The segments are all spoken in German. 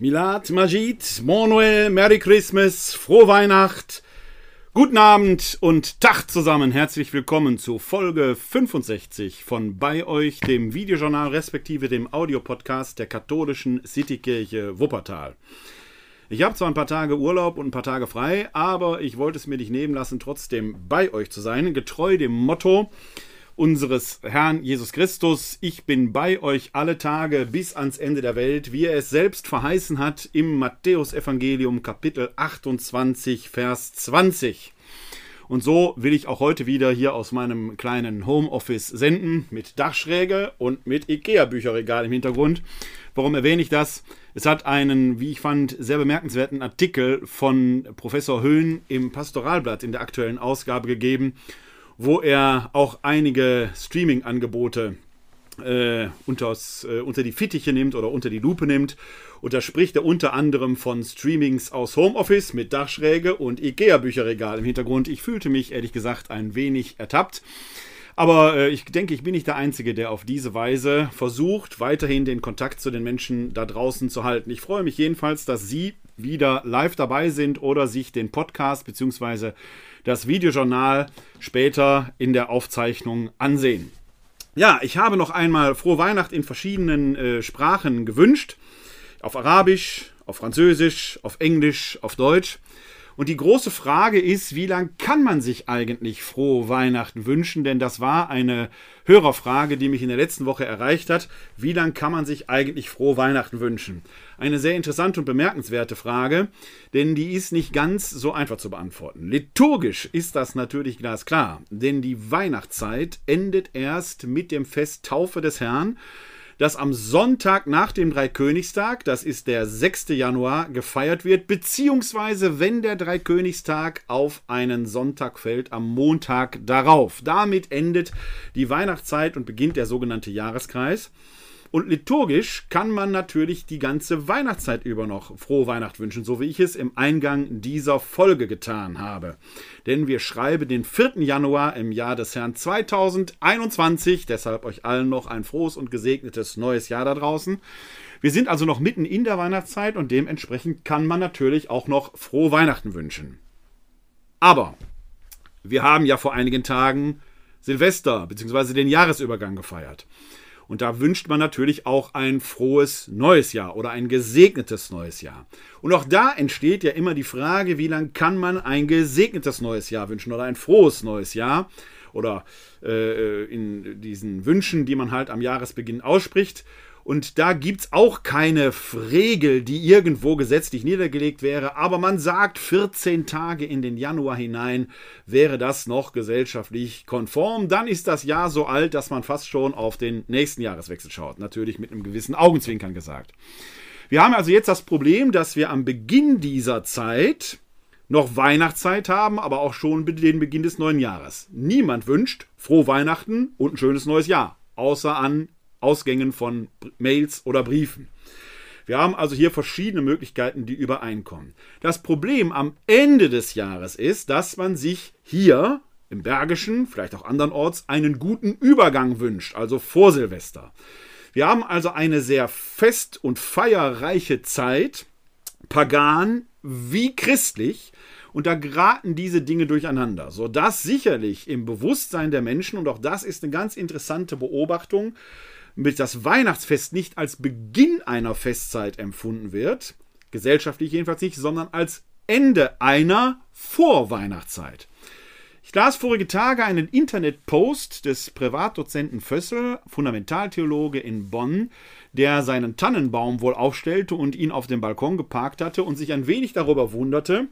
Milad Majid, Manuel, Merry Christmas, frohe Weihnacht, guten Abend und Tag zusammen. Herzlich willkommen zu Folge 65 von bei euch, dem Videojournal respektive dem Audiopodcast der katholischen Citykirche Wuppertal. Ich habe zwar ein paar Tage Urlaub und ein paar Tage frei, aber ich wollte es mir nicht nehmen lassen, trotzdem bei euch zu sein, getreu dem Motto, unseres Herrn Jesus Christus, ich bin bei euch alle Tage bis ans Ende der Welt, wie er es selbst verheißen hat im Matthäusevangelium Kapitel 28, Vers 20. Und so will ich auch heute wieder hier aus meinem kleinen Homeoffice senden, mit Dachschräge und mit IKEA-Bücherregal im Hintergrund. Warum erwähne ich das? Es hat einen, wie ich fand, sehr bemerkenswerten Artikel von Professor Höhn im Pastoralblatt in der aktuellen Ausgabe gegeben, wo er auch einige Streaming-Angebote äh, unters, äh, unter die Fittiche nimmt oder unter die Lupe nimmt. Und da spricht er unter anderem von Streamings aus Homeoffice mit Dachschräge und IKEA-Bücherregal im Hintergrund. Ich fühlte mich ehrlich gesagt ein wenig ertappt. Aber äh, ich denke, ich bin nicht der Einzige, der auf diese Weise versucht, weiterhin den Kontakt zu den Menschen da draußen zu halten. Ich freue mich jedenfalls, dass Sie wieder live dabei sind oder sich den Podcast bzw das Videojournal später in der Aufzeichnung ansehen. Ja, ich habe noch einmal frohe Weihnacht in verschiedenen äh, Sprachen gewünscht. Auf Arabisch, auf Französisch, auf Englisch, auf Deutsch. Und die große Frage ist, wie lange kann man sich eigentlich frohe Weihnachten wünschen? Denn das war eine Hörerfrage, die mich in der letzten Woche erreicht hat. Wie lange kann man sich eigentlich frohe Weihnachten wünschen? Eine sehr interessante und bemerkenswerte Frage, denn die ist nicht ganz so einfach zu beantworten. Liturgisch ist das natürlich glasklar, denn die Weihnachtszeit endet erst mit dem Fest Taufe des Herrn das am Sonntag nach dem Dreikönigstag, das ist der 6. Januar, gefeiert wird, beziehungsweise wenn der Dreikönigstag auf einen Sonntag fällt, am Montag darauf. Damit endet die Weihnachtszeit und beginnt der sogenannte Jahreskreis. Und liturgisch kann man natürlich die ganze Weihnachtszeit über noch frohe Weihnacht wünschen, so wie ich es im Eingang dieser Folge getan habe. Denn wir schreiben den 4. Januar im Jahr des Herrn 2021, deshalb euch allen noch ein frohes und gesegnetes neues Jahr da draußen. Wir sind also noch mitten in der Weihnachtszeit und dementsprechend kann man natürlich auch noch frohe Weihnachten wünschen. Aber wir haben ja vor einigen Tagen Silvester bzw. den Jahresübergang gefeiert. Und da wünscht man natürlich auch ein frohes neues Jahr oder ein gesegnetes neues Jahr. Und auch da entsteht ja immer die Frage, wie lange kann man ein gesegnetes neues Jahr wünschen oder ein frohes neues Jahr oder äh, in diesen Wünschen, die man halt am Jahresbeginn ausspricht. Und da gibt es auch keine Regel, die irgendwo gesetzlich niedergelegt wäre. Aber man sagt, 14 Tage in den Januar hinein wäre das noch gesellschaftlich konform. Dann ist das Jahr so alt, dass man fast schon auf den nächsten Jahreswechsel schaut. Natürlich mit einem gewissen Augenzwinkern gesagt. Wir haben also jetzt das Problem, dass wir am Beginn dieser Zeit noch Weihnachtszeit haben, aber auch schon den Beginn des neuen Jahres. Niemand wünscht frohe Weihnachten und ein schönes neues Jahr, außer an Ausgängen von Mails oder Briefen. Wir haben also hier verschiedene Möglichkeiten, die übereinkommen. Das Problem am Ende des Jahres ist, dass man sich hier im Bergischen, vielleicht auch andernorts, einen guten Übergang wünscht, also vor Silvester. Wir haben also eine sehr fest und feierreiche Zeit, pagan wie christlich, und da geraten diese Dinge durcheinander, sodass sicherlich im Bewusstsein der Menschen, und auch das ist eine ganz interessante Beobachtung, mit das Weihnachtsfest nicht als Beginn einer Festzeit empfunden wird, gesellschaftlich jedenfalls nicht, sondern als Ende einer Vorweihnachtszeit. Ich las vorige Tage einen Internetpost des Privatdozenten Fössel, Fundamentaltheologe in Bonn, der seinen Tannenbaum wohl aufstellte und ihn auf dem Balkon geparkt hatte und sich ein wenig darüber wunderte,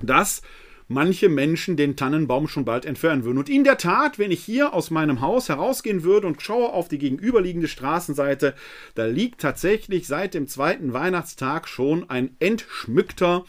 dass manche Menschen den Tannenbaum schon bald entfernen würden. Und in der Tat, wenn ich hier aus meinem Haus herausgehen würde und schaue auf die gegenüberliegende Straßenseite, da liegt tatsächlich seit dem zweiten Weihnachtstag schon ein entschmückter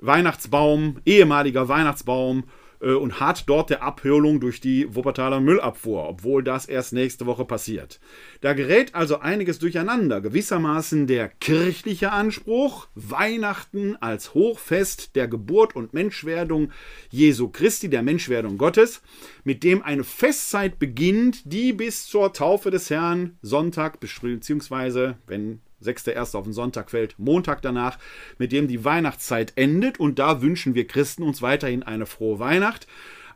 Weihnachtsbaum, ehemaliger Weihnachtsbaum und hat dort der Abhöhlung durch die Wuppertaler Müllabfuhr, obwohl das erst nächste Woche passiert. Da gerät also einiges durcheinander. Gewissermaßen der kirchliche Anspruch, Weihnachten als Hochfest der Geburt und Menschwerdung Jesu Christi, der Menschwerdung Gottes, mit dem eine Festzeit beginnt, die bis zur Taufe des Herrn Sonntag, beziehungsweise, wenn 6.1. auf den Sonntag fällt, Montag danach, mit dem die Weihnachtszeit endet. Und da wünschen wir Christen uns weiterhin eine frohe Weihnacht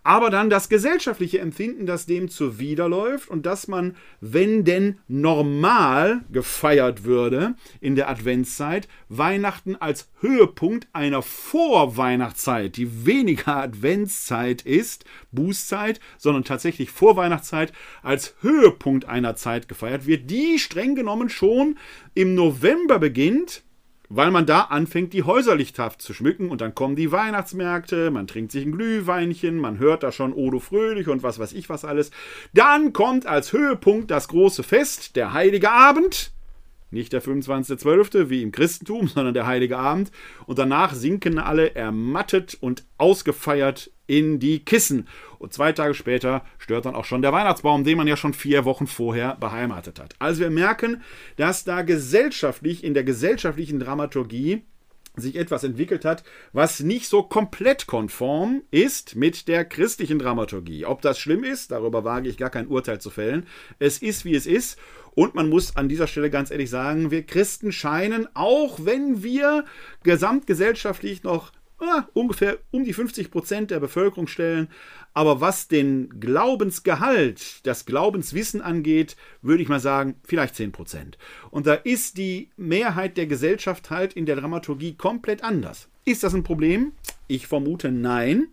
aber dann das gesellschaftliche Empfinden, das dem zuwiderläuft und dass man, wenn denn normal gefeiert würde in der Adventszeit, Weihnachten als Höhepunkt einer Vorweihnachtszeit, die weniger Adventszeit ist, Bußzeit, sondern tatsächlich Vorweihnachtszeit, als Höhepunkt einer Zeit gefeiert wird, die streng genommen schon im November beginnt weil man da anfängt, die Häuserlichtaft zu schmücken und dann kommen die Weihnachtsmärkte, man trinkt sich ein Glühweinchen, man hört da schon Odo Fröhlich und was weiß ich was alles. Dann kommt als Höhepunkt das große Fest, der Heilige Abend. Nicht der 25.12. wie im Christentum, sondern der Heilige Abend. Und danach sinken alle ermattet und ausgefeiert in die Kissen. Und zwei Tage später stört dann auch schon der Weihnachtsbaum, den man ja schon vier Wochen vorher beheimatet hat. Also wir merken, dass da gesellschaftlich, in der gesellschaftlichen Dramaturgie sich etwas entwickelt hat, was nicht so komplett konform ist mit der christlichen Dramaturgie. Ob das schlimm ist, darüber wage ich gar kein Urteil zu fällen. Es ist, wie es ist. Und man muss an dieser Stelle ganz ehrlich sagen, wir Christen scheinen, auch wenn wir gesamtgesellschaftlich noch ah, ungefähr um die 50 Prozent der Bevölkerung stellen. Aber was den Glaubensgehalt, das Glaubenswissen angeht, würde ich mal sagen, vielleicht 10 Prozent. Und da ist die Mehrheit der Gesellschaft halt in der Dramaturgie komplett anders. Ist das ein Problem? Ich vermute nein.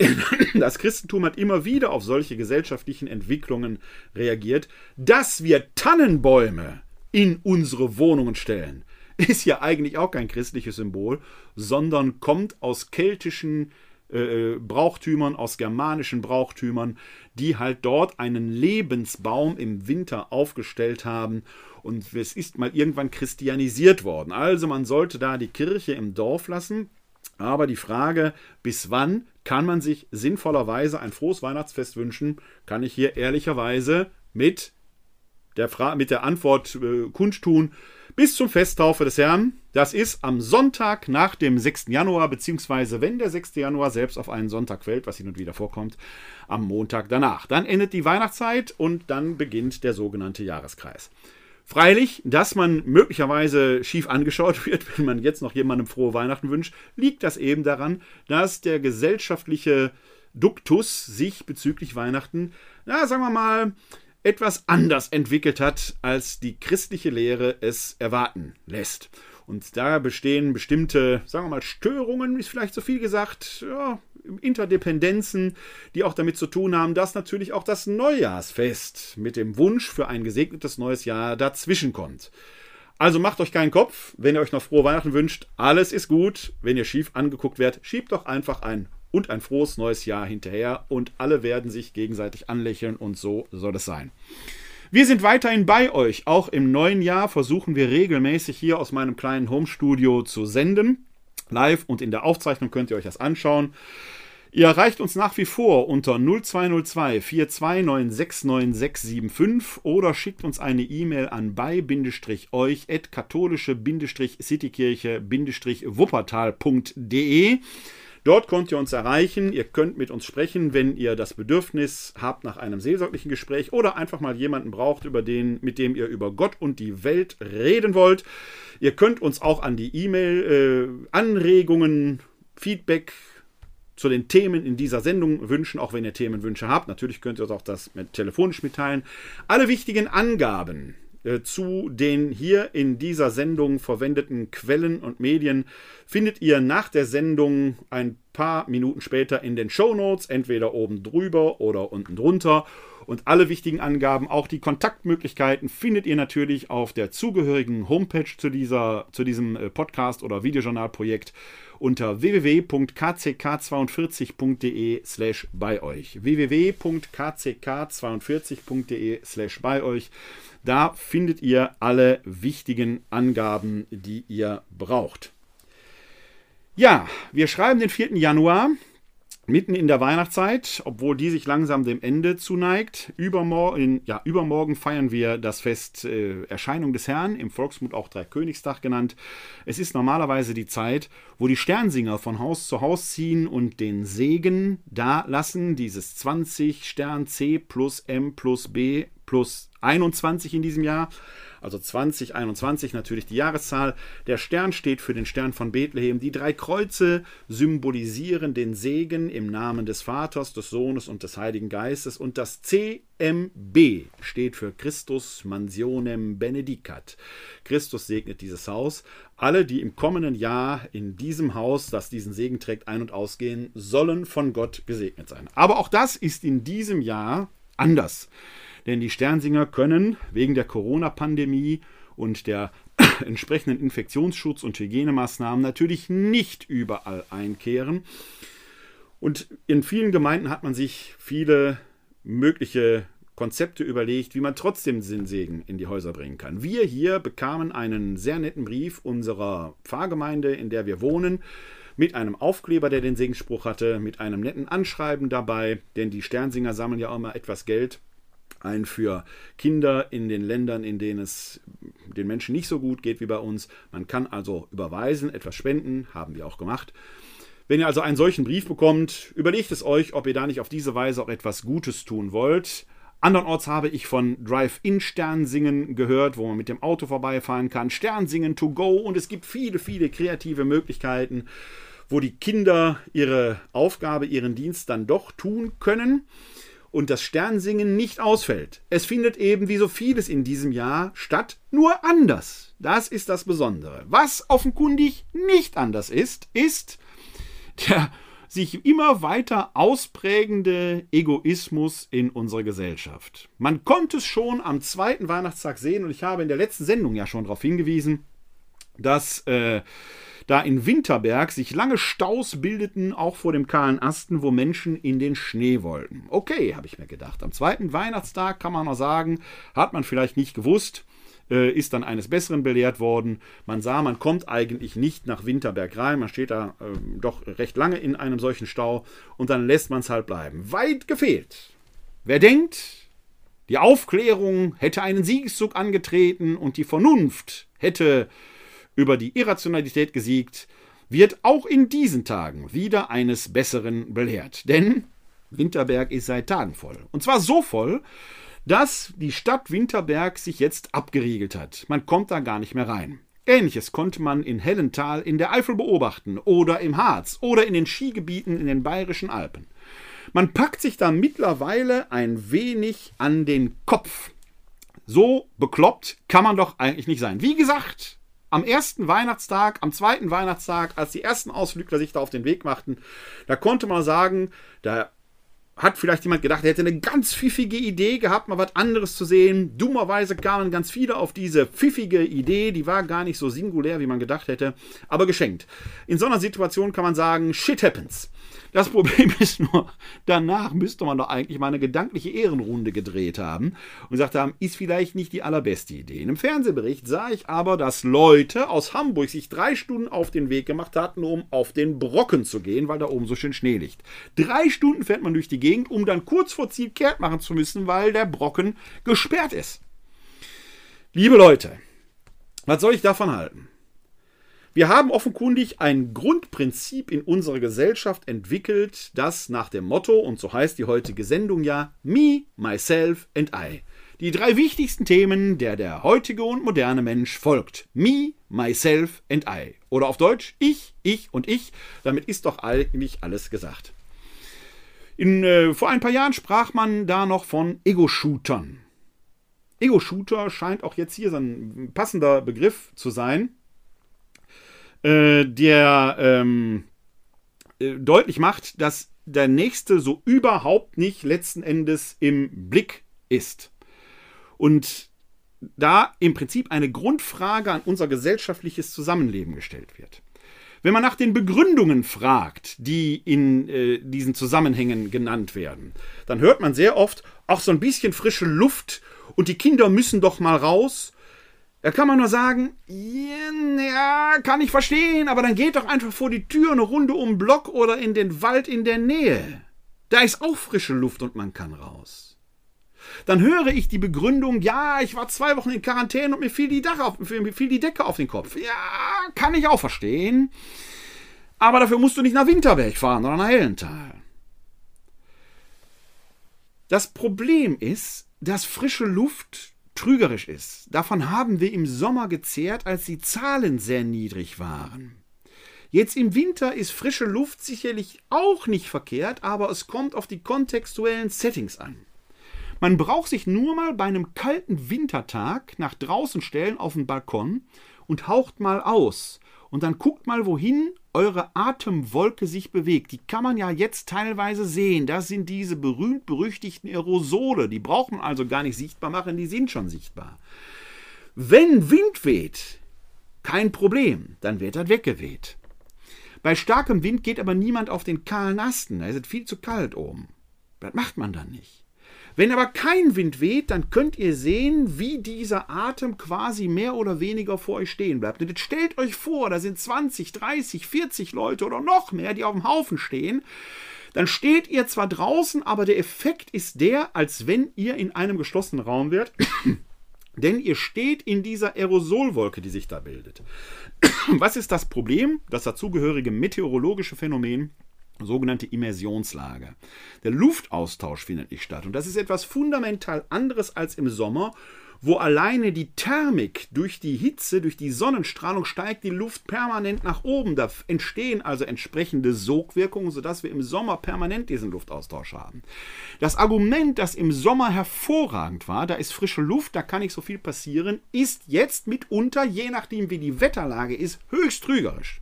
Das Christentum hat immer wieder auf solche gesellschaftlichen Entwicklungen reagiert, dass wir Tannenbäume in unsere Wohnungen stellen ist ja eigentlich auch kein christliches Symbol, sondern kommt aus keltischen äh, Brauchtümern, aus germanischen Brauchtümern, die halt dort einen Lebensbaum im Winter aufgestellt haben. Und es ist mal irgendwann christianisiert worden. Also man sollte da die Kirche im Dorf lassen. Aber die Frage, bis wann kann man sich sinnvollerweise ein frohes Weihnachtsfest wünschen, kann ich hier ehrlicherweise mit der, Fra mit der Antwort äh, kundtun, bis zum Festtaufe des Herrn. Das ist am Sonntag nach dem 6. Januar, beziehungsweise wenn der 6. Januar selbst auf einen Sonntag fällt, was hin und wieder vorkommt, am Montag danach. Dann endet die Weihnachtszeit und dann beginnt der sogenannte Jahreskreis. Freilich, dass man möglicherweise schief angeschaut wird, wenn man jetzt noch jemandem frohe Weihnachten wünscht, liegt das eben daran, dass der gesellschaftliche Duktus sich bezüglich Weihnachten, na, sagen wir mal, etwas anders entwickelt hat, als die christliche Lehre es erwarten lässt. Und da bestehen bestimmte, sagen wir mal, Störungen, ist vielleicht zu viel gesagt, ja, Interdependenzen, die auch damit zu tun haben, dass natürlich auch das Neujahrsfest mit dem Wunsch für ein gesegnetes neues Jahr dazwischen kommt. Also macht euch keinen Kopf, wenn ihr euch noch frohe Weihnachten wünscht, alles ist gut. Wenn ihr schief angeguckt werdet, schiebt doch einfach ein und ein frohes neues Jahr hinterher und alle werden sich gegenseitig anlächeln und so soll es sein. Wir sind weiterhin bei euch. Auch im neuen Jahr versuchen wir regelmäßig hier aus meinem kleinen Homestudio zu senden. Live und in der Aufzeichnung könnt ihr euch das anschauen. Ihr erreicht uns nach wie vor unter 0202 4296975 oder schickt uns eine E-Mail an bei-euch at katholische-citykirche-wuppertal.de. Dort könnt ihr uns erreichen. Ihr könnt mit uns sprechen, wenn ihr das Bedürfnis habt nach einem seelsorglichen Gespräch oder einfach mal jemanden braucht, über den, mit dem ihr über Gott und die Welt reden wollt. Ihr könnt uns auch an die E-Mail äh, Anregungen, Feedback zu den Themen in dieser Sendung wünschen, auch wenn ihr Themenwünsche habt. Natürlich könnt ihr uns auch das mit, telefonisch mitteilen. Alle wichtigen Angaben zu den hier in dieser Sendung verwendeten Quellen und Medien findet ihr nach der Sendung ein paar Minuten später in den Show Notes, entweder oben drüber oder unten drunter. Und alle wichtigen Angaben, auch die Kontaktmöglichkeiten, findet ihr natürlich auf der zugehörigen Homepage zu, dieser, zu diesem äh, Podcast oder Videojournalprojekt unter www.kck42.de slash bei euch. www.kck42.de slash bei euch. Da findet ihr alle wichtigen Angaben, die ihr braucht. Ja, wir schreiben den 4. Januar mitten in der Weihnachtszeit, obwohl die sich langsam dem Ende zuneigt. Übermorgen, ja, übermorgen feiern wir das Fest äh, Erscheinung des Herrn, im Volksmund auch Dreikönigstag genannt. Es ist normalerweise die Zeit, wo die Sternsinger von Haus zu Haus ziehen und den Segen da lassen, dieses 20 Stern C plus M plus B plus 21 in diesem Jahr also 2021 natürlich die Jahreszahl. Der Stern steht für den Stern von Bethlehem. Die drei Kreuze symbolisieren den Segen im Namen des Vaters, des Sohnes und des Heiligen Geistes. Und das CMB steht für Christus Mansionem Benedicat. Christus segnet dieses Haus. Alle, die im kommenden Jahr in diesem Haus, das diesen Segen trägt, ein- und ausgehen, sollen von Gott gesegnet sein. Aber auch das ist in diesem Jahr anders. Denn die Sternsinger können wegen der Corona-Pandemie und der entsprechenden Infektionsschutz- und Hygienemaßnahmen natürlich nicht überall einkehren. Und in vielen Gemeinden hat man sich viele mögliche Konzepte überlegt, wie man trotzdem Sinnsegen in die Häuser bringen kann. Wir hier bekamen einen sehr netten Brief unserer Pfarrgemeinde, in der wir wohnen, mit einem Aufkleber, der den Segensspruch hatte, mit einem netten Anschreiben dabei, denn die Sternsinger sammeln ja auch immer etwas Geld ein für Kinder in den Ländern, in denen es den Menschen nicht so gut geht wie bei uns. Man kann also überweisen, etwas spenden, haben wir auch gemacht. Wenn ihr also einen solchen Brief bekommt, überlegt es euch, ob ihr da nicht auf diese Weise auch etwas Gutes tun wollt. Andernorts habe ich von Drive-In-Sternsingen gehört, wo man mit dem Auto vorbeifahren kann. Sternsingen to go und es gibt viele, viele kreative Möglichkeiten, wo die Kinder ihre Aufgabe, ihren Dienst dann doch tun können und das Sternsingen nicht ausfällt. Es findet eben wie so vieles in diesem Jahr statt, nur anders. Das ist das Besondere. Was offenkundig nicht anders ist, ist der sich immer weiter ausprägende Egoismus in unserer Gesellschaft. Man konnte es schon am zweiten Weihnachtstag sehen und ich habe in der letzten Sendung ja schon darauf hingewiesen, dass äh, da in Winterberg sich lange Staus bildeten, auch vor dem kahlen Asten, wo Menschen in den Schnee wollten. Okay, habe ich mir gedacht. Am zweiten Weihnachtstag kann man noch sagen, hat man vielleicht nicht gewusst, äh, ist dann eines Besseren belehrt worden. Man sah, man kommt eigentlich nicht nach Winterberg rein, man steht da äh, doch recht lange in einem solchen Stau und dann lässt man es halt bleiben. Weit gefehlt. Wer denkt, die Aufklärung hätte einen Siegeszug angetreten und die Vernunft hätte über die Irrationalität gesiegt, wird auch in diesen Tagen wieder eines Besseren belehrt. Denn Winterberg ist seit Tagen voll. Und zwar so voll, dass die Stadt Winterberg sich jetzt abgeriegelt hat. Man kommt da gar nicht mehr rein. Ähnliches konnte man in Hellental in der Eifel beobachten oder im Harz oder in den Skigebieten in den bayerischen Alpen. Man packt sich da mittlerweile ein wenig an den Kopf. So bekloppt kann man doch eigentlich nicht sein. Wie gesagt, am ersten Weihnachtstag, am zweiten Weihnachtstag, als die ersten Ausflügler sich da auf den Weg machten, da konnte man sagen, da hat vielleicht jemand gedacht, er hätte eine ganz pfiffige Idee gehabt, mal was anderes zu sehen. Dummerweise kamen ganz viele auf diese pfiffige Idee, die war gar nicht so singulär, wie man gedacht hätte, aber geschenkt. In so einer Situation kann man sagen, shit happens. Das Problem ist nur, danach müsste man doch eigentlich mal eine gedankliche Ehrenrunde gedreht haben und gesagt haben, ist vielleicht nicht die allerbeste Idee. In einem Fernsehbericht sah ich aber, dass Leute aus Hamburg sich drei Stunden auf den Weg gemacht hatten, um auf den Brocken zu gehen, weil da oben so schön Schnee liegt. Drei Stunden fährt man durch die Gegend, um dann kurz vor Ziel kehrt machen zu müssen, weil der Brocken gesperrt ist. Liebe Leute, was soll ich davon halten? Wir haben offenkundig ein Grundprinzip in unserer Gesellschaft entwickelt, das nach dem Motto, und so heißt die heutige Sendung ja, Me, Myself and I. Die drei wichtigsten Themen, der der heutige und moderne Mensch folgt. Me, Myself and I. Oder auf Deutsch, ich, ich und ich. Damit ist doch eigentlich alles gesagt. In, äh, vor ein paar Jahren sprach man da noch von Ego-Shootern. Ego-Shooter scheint auch jetzt hier so ein passender Begriff zu sein äh, der ähm, äh, deutlich macht, dass der nächste so überhaupt nicht letzten Endes im Blick ist. Und da im Prinzip eine Grundfrage an unser gesellschaftliches Zusammenleben gestellt wird. Wenn man nach den Begründungen fragt, die in äh, diesen Zusammenhängen genannt werden, dann hört man sehr oft, auch so ein bisschen frische Luft und die Kinder müssen doch mal raus da kann man nur sagen, ja, kann ich verstehen, aber dann geht doch einfach vor die Tür eine Runde um den Block oder in den Wald in der Nähe. Da ist auch frische Luft und man kann raus. Dann höre ich die Begründung, ja, ich war zwei Wochen in Quarantäne und mir fiel die, auf, mir fiel die Decke auf den Kopf. Ja, kann ich auch verstehen. Aber dafür musst du nicht nach Winterberg fahren oder nach Hellental. Das Problem ist, dass frische Luft trügerisch ist. Davon haben wir im Sommer gezehrt, als die Zahlen sehr niedrig waren. Jetzt im Winter ist frische Luft sicherlich auch nicht verkehrt, aber es kommt auf die kontextuellen Settings an. Man braucht sich nur mal bei einem kalten Wintertag nach draußen stellen auf den Balkon und haucht mal aus. Und dann guckt mal, wohin eure Atemwolke sich bewegt. Die kann man ja jetzt teilweise sehen. Das sind diese berühmt-berüchtigten Aerosole. Die braucht man also gar nicht sichtbar machen, die sind schon sichtbar. Wenn Wind weht, kein Problem, dann wird das weggeweht. Bei starkem Wind geht aber niemand auf den kahlen Asten, da ist es viel zu kalt oben. Das macht man dann nicht. Wenn aber kein Wind weht, dann könnt ihr sehen, wie dieser Atem quasi mehr oder weniger vor euch stehen bleibt. Und jetzt stellt euch vor, da sind 20, 30, 40 Leute oder noch mehr, die auf dem Haufen stehen. Dann steht ihr zwar draußen, aber der Effekt ist der, als wenn ihr in einem geschlossenen Raum wärt. Denn ihr steht in dieser Aerosolwolke, die sich da bildet. Was ist das Problem? Das dazugehörige meteorologische Phänomen sogenannte Immersionslage. Der Luftaustausch findet nicht statt. Und das ist etwas fundamental anderes als im Sommer, wo alleine die Thermik durch die Hitze, durch die Sonnenstrahlung steigt die Luft permanent nach oben. Da entstehen also entsprechende Sogwirkungen, sodass wir im Sommer permanent diesen Luftaustausch haben. Das Argument, das im Sommer hervorragend war, da ist frische Luft, da kann nicht so viel passieren, ist jetzt mitunter, je nachdem wie die Wetterlage ist, höchst trügerisch.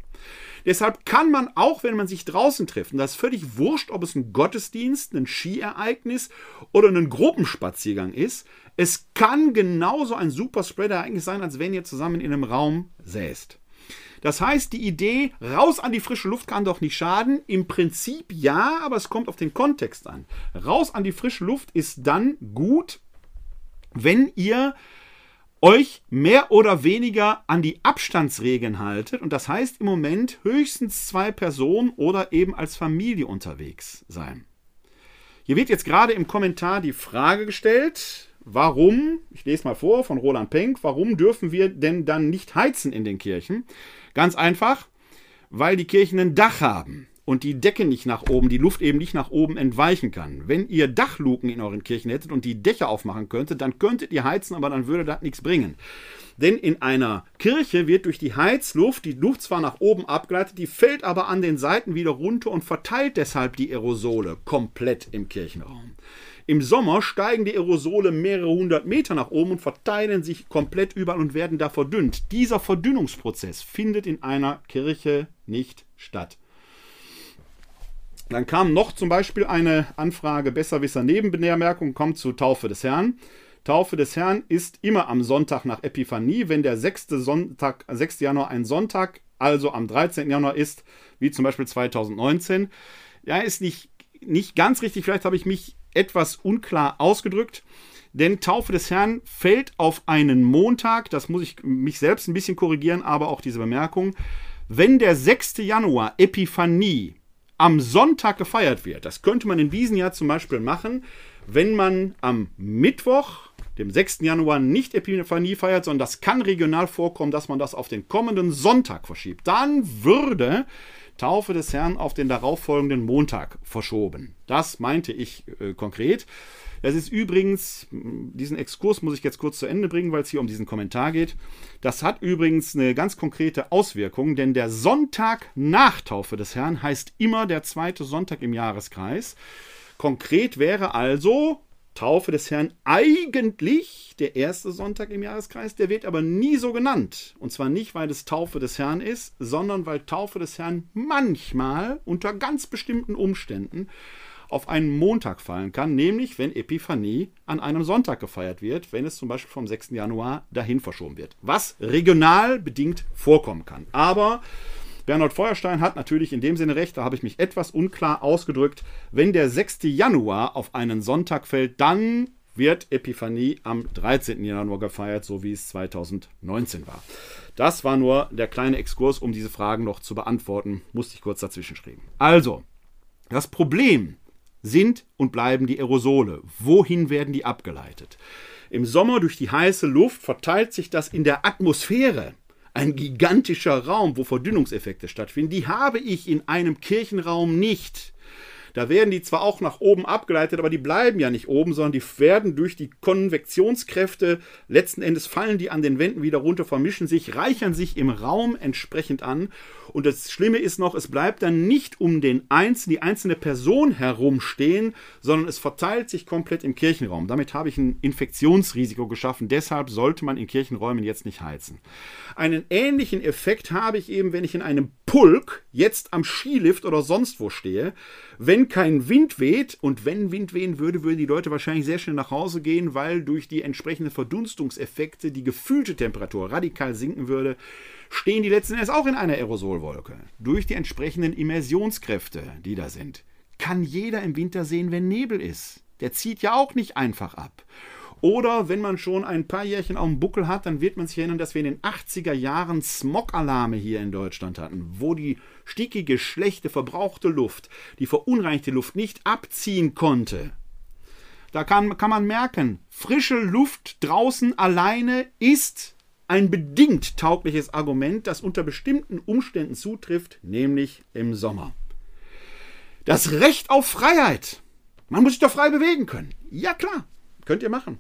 Deshalb kann man auch, wenn man sich draußen trifft, und das ist völlig wurscht, ob es ein Gottesdienst, ein Skiereignis oder ein Gruppenspaziergang ist, es kann genauso ein Superspreader-Ereignis sein, als wenn ihr zusammen in einem Raum säßt. Das heißt, die Idee, raus an die frische Luft kann doch nicht schaden. Im Prinzip ja, aber es kommt auf den Kontext an. Raus an die frische Luft ist dann gut, wenn ihr euch mehr oder weniger an die Abstandsregeln haltet und das heißt im Moment höchstens zwei Personen oder eben als Familie unterwegs sein. Hier wird jetzt gerade im Kommentar die Frage gestellt, warum, ich lese mal vor von Roland Penck, warum dürfen wir denn dann nicht heizen in den Kirchen? Ganz einfach, weil die Kirchen ein Dach haben und die Decke nicht nach oben, die Luft eben nicht nach oben entweichen kann. Wenn ihr Dachluken in euren Kirchen hättet und die Dächer aufmachen könntet, dann könntet ihr heizen, aber dann würde das nichts bringen. Denn in einer Kirche wird durch die Heizluft die Luft zwar nach oben abgeleitet, die fällt aber an den Seiten wieder runter und verteilt deshalb die Aerosole komplett im Kirchenraum. Im Sommer steigen die Aerosole mehrere hundert Meter nach oben und verteilen sich komplett überall und werden da verdünnt. Dieser Verdünnungsprozess findet in einer Kirche nicht statt. Dann kam noch zum Beispiel eine Anfrage Besserwisser Nebenbemerkung, kommt zu Taufe des Herrn. Taufe des Herrn ist immer am Sonntag nach Epiphanie, wenn der 6. Sonntag, 6. Januar ein Sonntag, also am 13. Januar ist, wie zum Beispiel 2019. Ja, ist nicht, nicht ganz richtig, vielleicht habe ich mich etwas unklar ausgedrückt. Denn Taufe des Herrn fällt auf einen Montag, das muss ich mich selbst ein bisschen korrigieren, aber auch diese Bemerkung. Wenn der 6. Januar Epiphanie am Sonntag gefeiert wird. Das könnte man in diesem Jahr zum Beispiel machen, wenn man am Mittwoch, dem 6. Januar, nicht Epiphanie feiert, sondern das kann regional vorkommen, dass man das auf den kommenden Sonntag verschiebt. Dann würde Taufe des Herrn auf den darauffolgenden Montag verschoben. Das meinte ich äh, konkret. Das ist übrigens, diesen Exkurs muss ich jetzt kurz zu Ende bringen, weil es hier um diesen Kommentar geht. Das hat übrigens eine ganz konkrete Auswirkung, denn der Sonntag nach Taufe des Herrn heißt immer der zweite Sonntag im Jahreskreis. Konkret wäre also Taufe des Herrn eigentlich der erste Sonntag im Jahreskreis, der wird aber nie so genannt. Und zwar nicht, weil es Taufe des Herrn ist, sondern weil Taufe des Herrn manchmal unter ganz bestimmten Umständen auf einen Montag fallen kann, nämlich wenn Epiphanie an einem Sonntag gefeiert wird, wenn es zum Beispiel vom 6. Januar dahin verschoben wird. Was regional bedingt vorkommen kann. Aber Bernhard Feuerstein hat natürlich in dem Sinne recht, da habe ich mich etwas unklar ausgedrückt. Wenn der 6. Januar auf einen Sonntag fällt, dann wird Epiphanie am 13. Januar gefeiert, so wie es 2019 war. Das war nur der kleine Exkurs, um diese Fragen noch zu beantworten. Musste ich kurz dazwischen schreiben. Also, das Problem sind und bleiben die Aerosole. Wohin werden die abgeleitet? Im Sommer durch die heiße Luft verteilt sich das in der Atmosphäre. Ein gigantischer Raum, wo Verdünnungseffekte stattfinden, die habe ich in einem Kirchenraum nicht. Da werden die zwar auch nach oben abgeleitet, aber die bleiben ja nicht oben, sondern die werden durch die Konvektionskräfte, letzten Endes fallen die an den Wänden wieder runter, vermischen sich, reichern sich im Raum entsprechend an. Und das Schlimme ist noch, es bleibt dann nicht um den einzelnen, die einzelne Person herumstehen, sondern es verteilt sich komplett im Kirchenraum. Damit habe ich ein Infektionsrisiko geschaffen. Deshalb sollte man in Kirchenräumen jetzt nicht heizen. Einen ähnlichen Effekt habe ich eben, wenn ich in einem Pulk jetzt am Skilift oder sonst wo stehe. Wenn kein Wind weht und wenn Wind wehen würde, würden die Leute wahrscheinlich sehr schnell nach Hause gehen, weil durch die entsprechenden Verdunstungseffekte die gefühlte Temperatur radikal sinken würde. Stehen die letzten Endes auch in einer Aerosolwolke. Durch die entsprechenden Immersionskräfte, die da sind, kann jeder im Winter sehen, wenn Nebel ist. Der zieht ja auch nicht einfach ab. Oder wenn man schon ein paar Jährchen auf dem Buckel hat, dann wird man sich erinnern, dass wir in den 80er Jahren Smog-Alarme hier in Deutschland hatten, wo die stickige, schlechte, verbrauchte Luft, die verunreinigte Luft nicht abziehen konnte. Da kann, kann man merken, frische Luft draußen alleine ist ein bedingt taugliches Argument, das unter bestimmten Umständen zutrifft, nämlich im Sommer. Das Recht auf Freiheit. Man muss sich doch frei bewegen können. Ja klar, könnt ihr machen.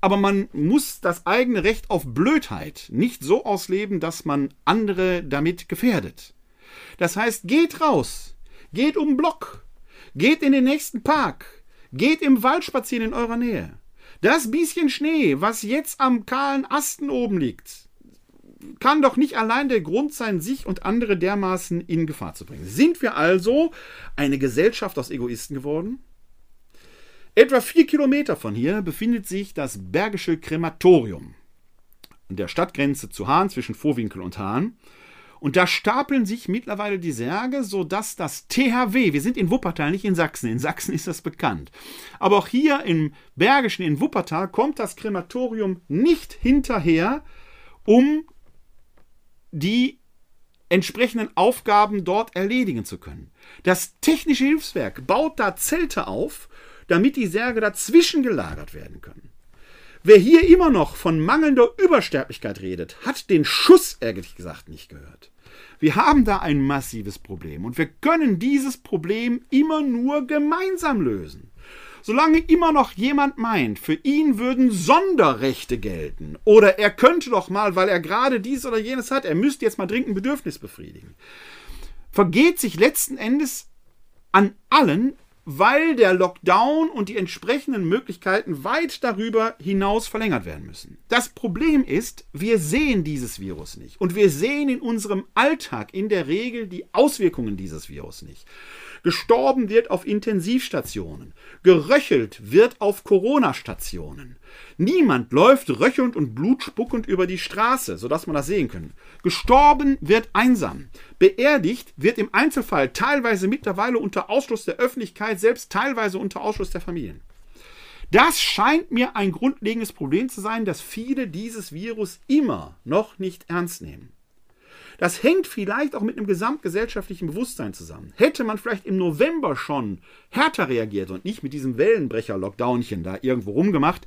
Aber man muss das eigene Recht auf Blödheit nicht so ausleben, dass man andere damit gefährdet. Das heißt, geht raus, geht um Block, geht in den nächsten Park, geht im Wald spazieren in eurer Nähe. Das bisschen Schnee, was jetzt am kahlen Asten oben liegt, kann doch nicht allein der Grund sein, sich und andere dermaßen in Gefahr zu bringen. Sind wir also eine Gesellschaft aus Egoisten geworden? Etwa vier Kilometer von hier befindet sich das Bergische Krematorium an der Stadtgrenze zu Hahn zwischen Vorwinkel und Hahn. Und da stapeln sich mittlerweile die Särge, sodass das THW, wir sind in Wuppertal, nicht in Sachsen, in Sachsen ist das bekannt. Aber auch hier im Bergischen, in Wuppertal, kommt das Krematorium nicht hinterher, um die entsprechenden Aufgaben dort erledigen zu können. Das Technische Hilfswerk baut da Zelte auf damit die Särge dazwischen gelagert werden können. Wer hier immer noch von mangelnder Übersterblichkeit redet, hat den Schuss ehrlich gesagt nicht gehört. Wir haben da ein massives Problem und wir können dieses Problem immer nur gemeinsam lösen. Solange immer noch jemand meint, für ihn würden Sonderrechte gelten oder er könnte doch mal, weil er gerade dies oder jenes hat, er müsste jetzt mal dringend ein Bedürfnis befriedigen, vergeht sich letzten Endes an allen weil der Lockdown und die entsprechenden Möglichkeiten weit darüber hinaus verlängert werden müssen. Das Problem ist, wir sehen dieses Virus nicht und wir sehen in unserem Alltag in der Regel die Auswirkungen dieses Virus nicht. Gestorben wird auf Intensivstationen, geröchelt wird auf Corona-Stationen. Niemand läuft röchelnd und blutspuckend über die Straße, sodass man das sehen kann. Gestorben wird einsam. Beerdigt wird im Einzelfall teilweise mittlerweile unter Ausschluss der Öffentlichkeit, selbst teilweise unter Ausschluss der Familien. Das scheint mir ein grundlegendes Problem zu sein, dass viele dieses Virus immer noch nicht ernst nehmen. Das hängt vielleicht auch mit einem gesamtgesellschaftlichen Bewusstsein zusammen. Hätte man vielleicht im November schon härter reagiert und nicht mit diesem Wellenbrecher-Lockdownchen da irgendwo rumgemacht,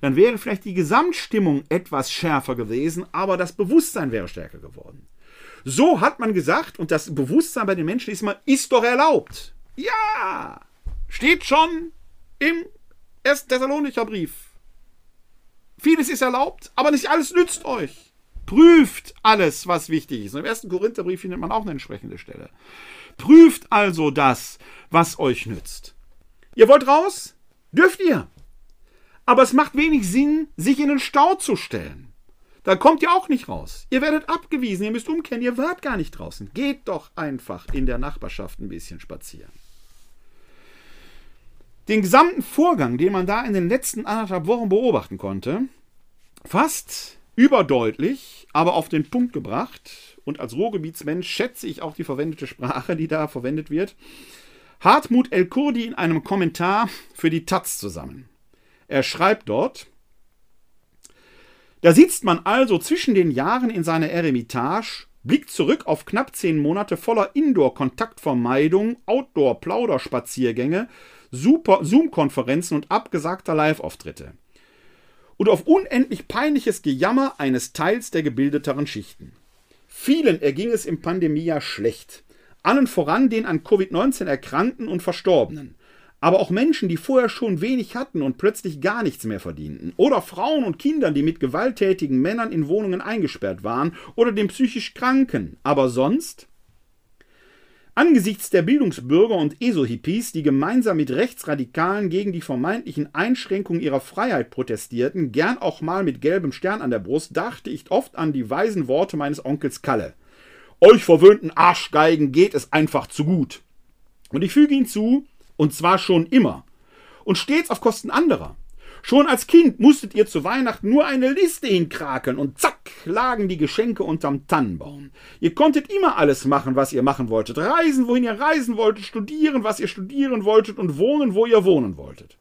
dann wäre vielleicht die Gesamtstimmung etwas schärfer gewesen, aber das Bewusstsein wäre stärker geworden. So hat man gesagt, und das Bewusstsein bei den Menschen ist mal, ist doch erlaubt. Ja, steht schon im 1. Thessalonicher Brief. Vieles ist erlaubt, aber nicht alles nützt euch. Prüft alles, was wichtig ist. Und Im ersten Korintherbrief findet man auch eine entsprechende Stelle. Prüft also das, was euch nützt. Ihr wollt raus? Dürft ihr. Aber es macht wenig Sinn, sich in den Stau zu stellen. Da kommt ihr auch nicht raus. Ihr werdet abgewiesen, ihr müsst umkehren, ihr wart gar nicht draußen. Geht doch einfach in der Nachbarschaft ein bisschen spazieren. Den gesamten Vorgang, den man da in den letzten anderthalb Wochen beobachten konnte, fast überdeutlich, aber auf den Punkt gebracht. Und als Ruhrgebietsmensch schätze ich auch die verwendete Sprache, die da verwendet wird. Hartmut El-Kurdi in einem Kommentar für die Taz zusammen. Er schreibt dort, da sitzt man also zwischen den Jahren in seiner Eremitage, blickt zurück auf knapp zehn Monate voller Indoor-Kontaktvermeidung, Outdoor-Plauderspaziergänge, Zoom-Konferenzen und abgesagter Live-Auftritte und auf unendlich peinliches Gejammer eines Teils der gebildeteren Schichten. Vielen erging es im Pandemiejahr schlecht. Allen voran den an Covid-19 Erkrankten und Verstorbenen. Aber auch Menschen, die vorher schon wenig hatten und plötzlich gar nichts mehr verdienten. Oder Frauen und Kindern, die mit gewalttätigen Männern in Wohnungen eingesperrt waren. Oder den psychisch Kranken. Aber sonst? Angesichts der Bildungsbürger und ESO-Hippies, die gemeinsam mit Rechtsradikalen gegen die vermeintlichen Einschränkungen ihrer Freiheit protestierten, gern auch mal mit gelbem Stern an der Brust, dachte ich oft an die weisen Worte meines Onkels Kalle. Euch verwöhnten Arschgeigen geht es einfach zu gut. Und ich füge hinzu, und zwar schon immer. Und stets auf Kosten anderer. Schon als Kind musstet ihr zu Weihnachten nur eine Liste hinkrakeln und zack lagen die Geschenke unterm Tannenbaum. Ihr konntet immer alles machen, was ihr machen wolltet. Reisen, wohin ihr reisen wolltet, studieren, was ihr studieren wolltet und wohnen, wo ihr wohnen wolltet.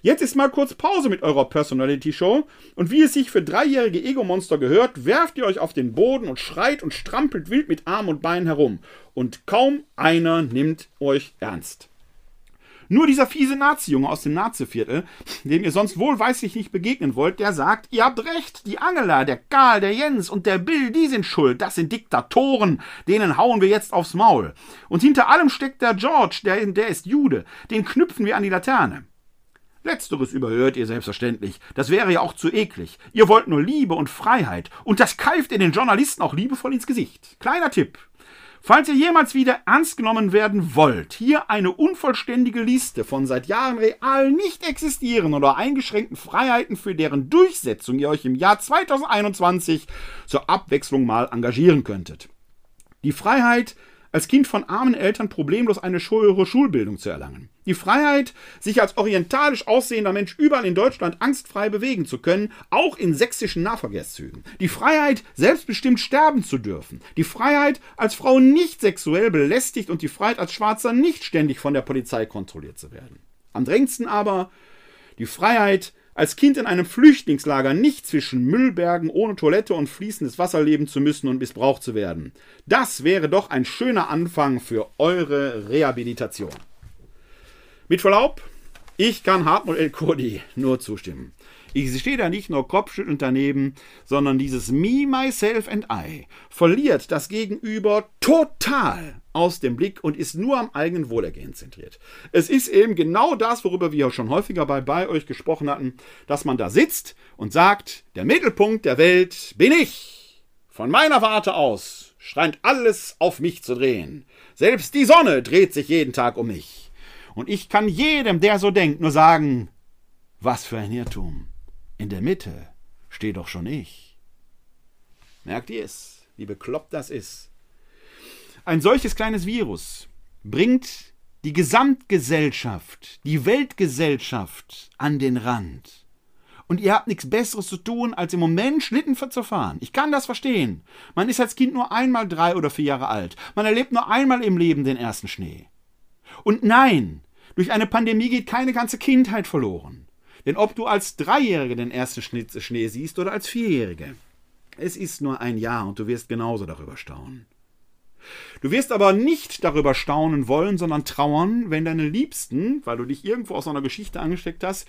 Jetzt ist mal kurz Pause mit eurer Personality Show und wie es sich für dreijährige Ego-Monster gehört, werft ihr euch auf den Boden und schreit und strampelt wild mit Arm und Bein herum. Und kaum einer nimmt euch ernst. Nur dieser fiese Nazi-Junge aus dem Naziviertel, dem ihr sonst wohlweislich nicht begegnen wollt, der sagt, ihr habt recht, die Angela, der Karl, der Jens und der Bill, die sind schuld, das sind Diktatoren, denen hauen wir jetzt aufs Maul. Und hinter allem steckt der George, der, der ist Jude, den knüpfen wir an die Laterne. Letzteres überhört ihr selbstverständlich. Das wäre ja auch zu eklig. Ihr wollt nur Liebe und Freiheit. Und das keift ihr den Journalisten auch liebevoll ins Gesicht. Kleiner Tipp. Falls ihr jemals wieder ernst genommen werden wollt, hier eine unvollständige Liste von seit Jahren real nicht existierenden oder eingeschränkten Freiheiten, für deren Durchsetzung ihr euch im Jahr 2021 zur Abwechslung mal engagieren könntet. Die Freiheit, als Kind von armen Eltern problemlos eine höhere Schulbildung zu erlangen. Die Freiheit, sich als orientalisch aussehender Mensch überall in Deutschland angstfrei bewegen zu können, auch in sächsischen Nahverkehrszügen. Die Freiheit, selbstbestimmt sterben zu dürfen. Die Freiheit, als Frau nicht sexuell belästigt und die Freiheit, als Schwarzer nicht ständig von der Polizei kontrolliert zu werden. Am drängendsten aber die Freiheit, als Kind in einem Flüchtlingslager nicht zwischen Müllbergen ohne Toilette und fließendes Wasser leben zu müssen und missbraucht zu werden. Das wäre doch ein schöner Anfang für eure Rehabilitation. Mit Verlaub, ich kann Hartmut El Kurdi nur zustimmen. Ich stehe da nicht nur kopfschüttelnd daneben, sondern dieses Me, Myself and I verliert das Gegenüber total aus dem Blick und ist nur am eigenen Wohlergehen zentriert. Es ist eben genau das, worüber wir schon häufiger bei, bei euch gesprochen hatten, dass man da sitzt und sagt, der Mittelpunkt der Welt bin ich. Von meiner Warte aus scheint alles auf mich zu drehen. Selbst die Sonne dreht sich jeden Tag um mich. Und ich kann jedem, der so denkt, nur sagen, was für ein Irrtum. In der Mitte stehe doch schon ich. Merkt ihr es, wie bekloppt das ist? Ein solches kleines Virus bringt die Gesamtgesellschaft, die Weltgesellschaft an den Rand. Und ihr habt nichts Besseres zu tun, als im Moment Schlitten zu fahren. Ich kann das verstehen. Man ist als Kind nur einmal drei oder vier Jahre alt. Man erlebt nur einmal im Leben den ersten Schnee. Und nein, durch eine Pandemie geht keine ganze Kindheit verloren. Denn ob du als Dreijährige den ersten Schnee siehst oder als Vierjährige, es ist nur ein Jahr und du wirst genauso darüber staunen. Du wirst aber nicht darüber staunen wollen, sondern trauern, wenn deine Liebsten, weil du dich irgendwo aus einer Geschichte angesteckt hast,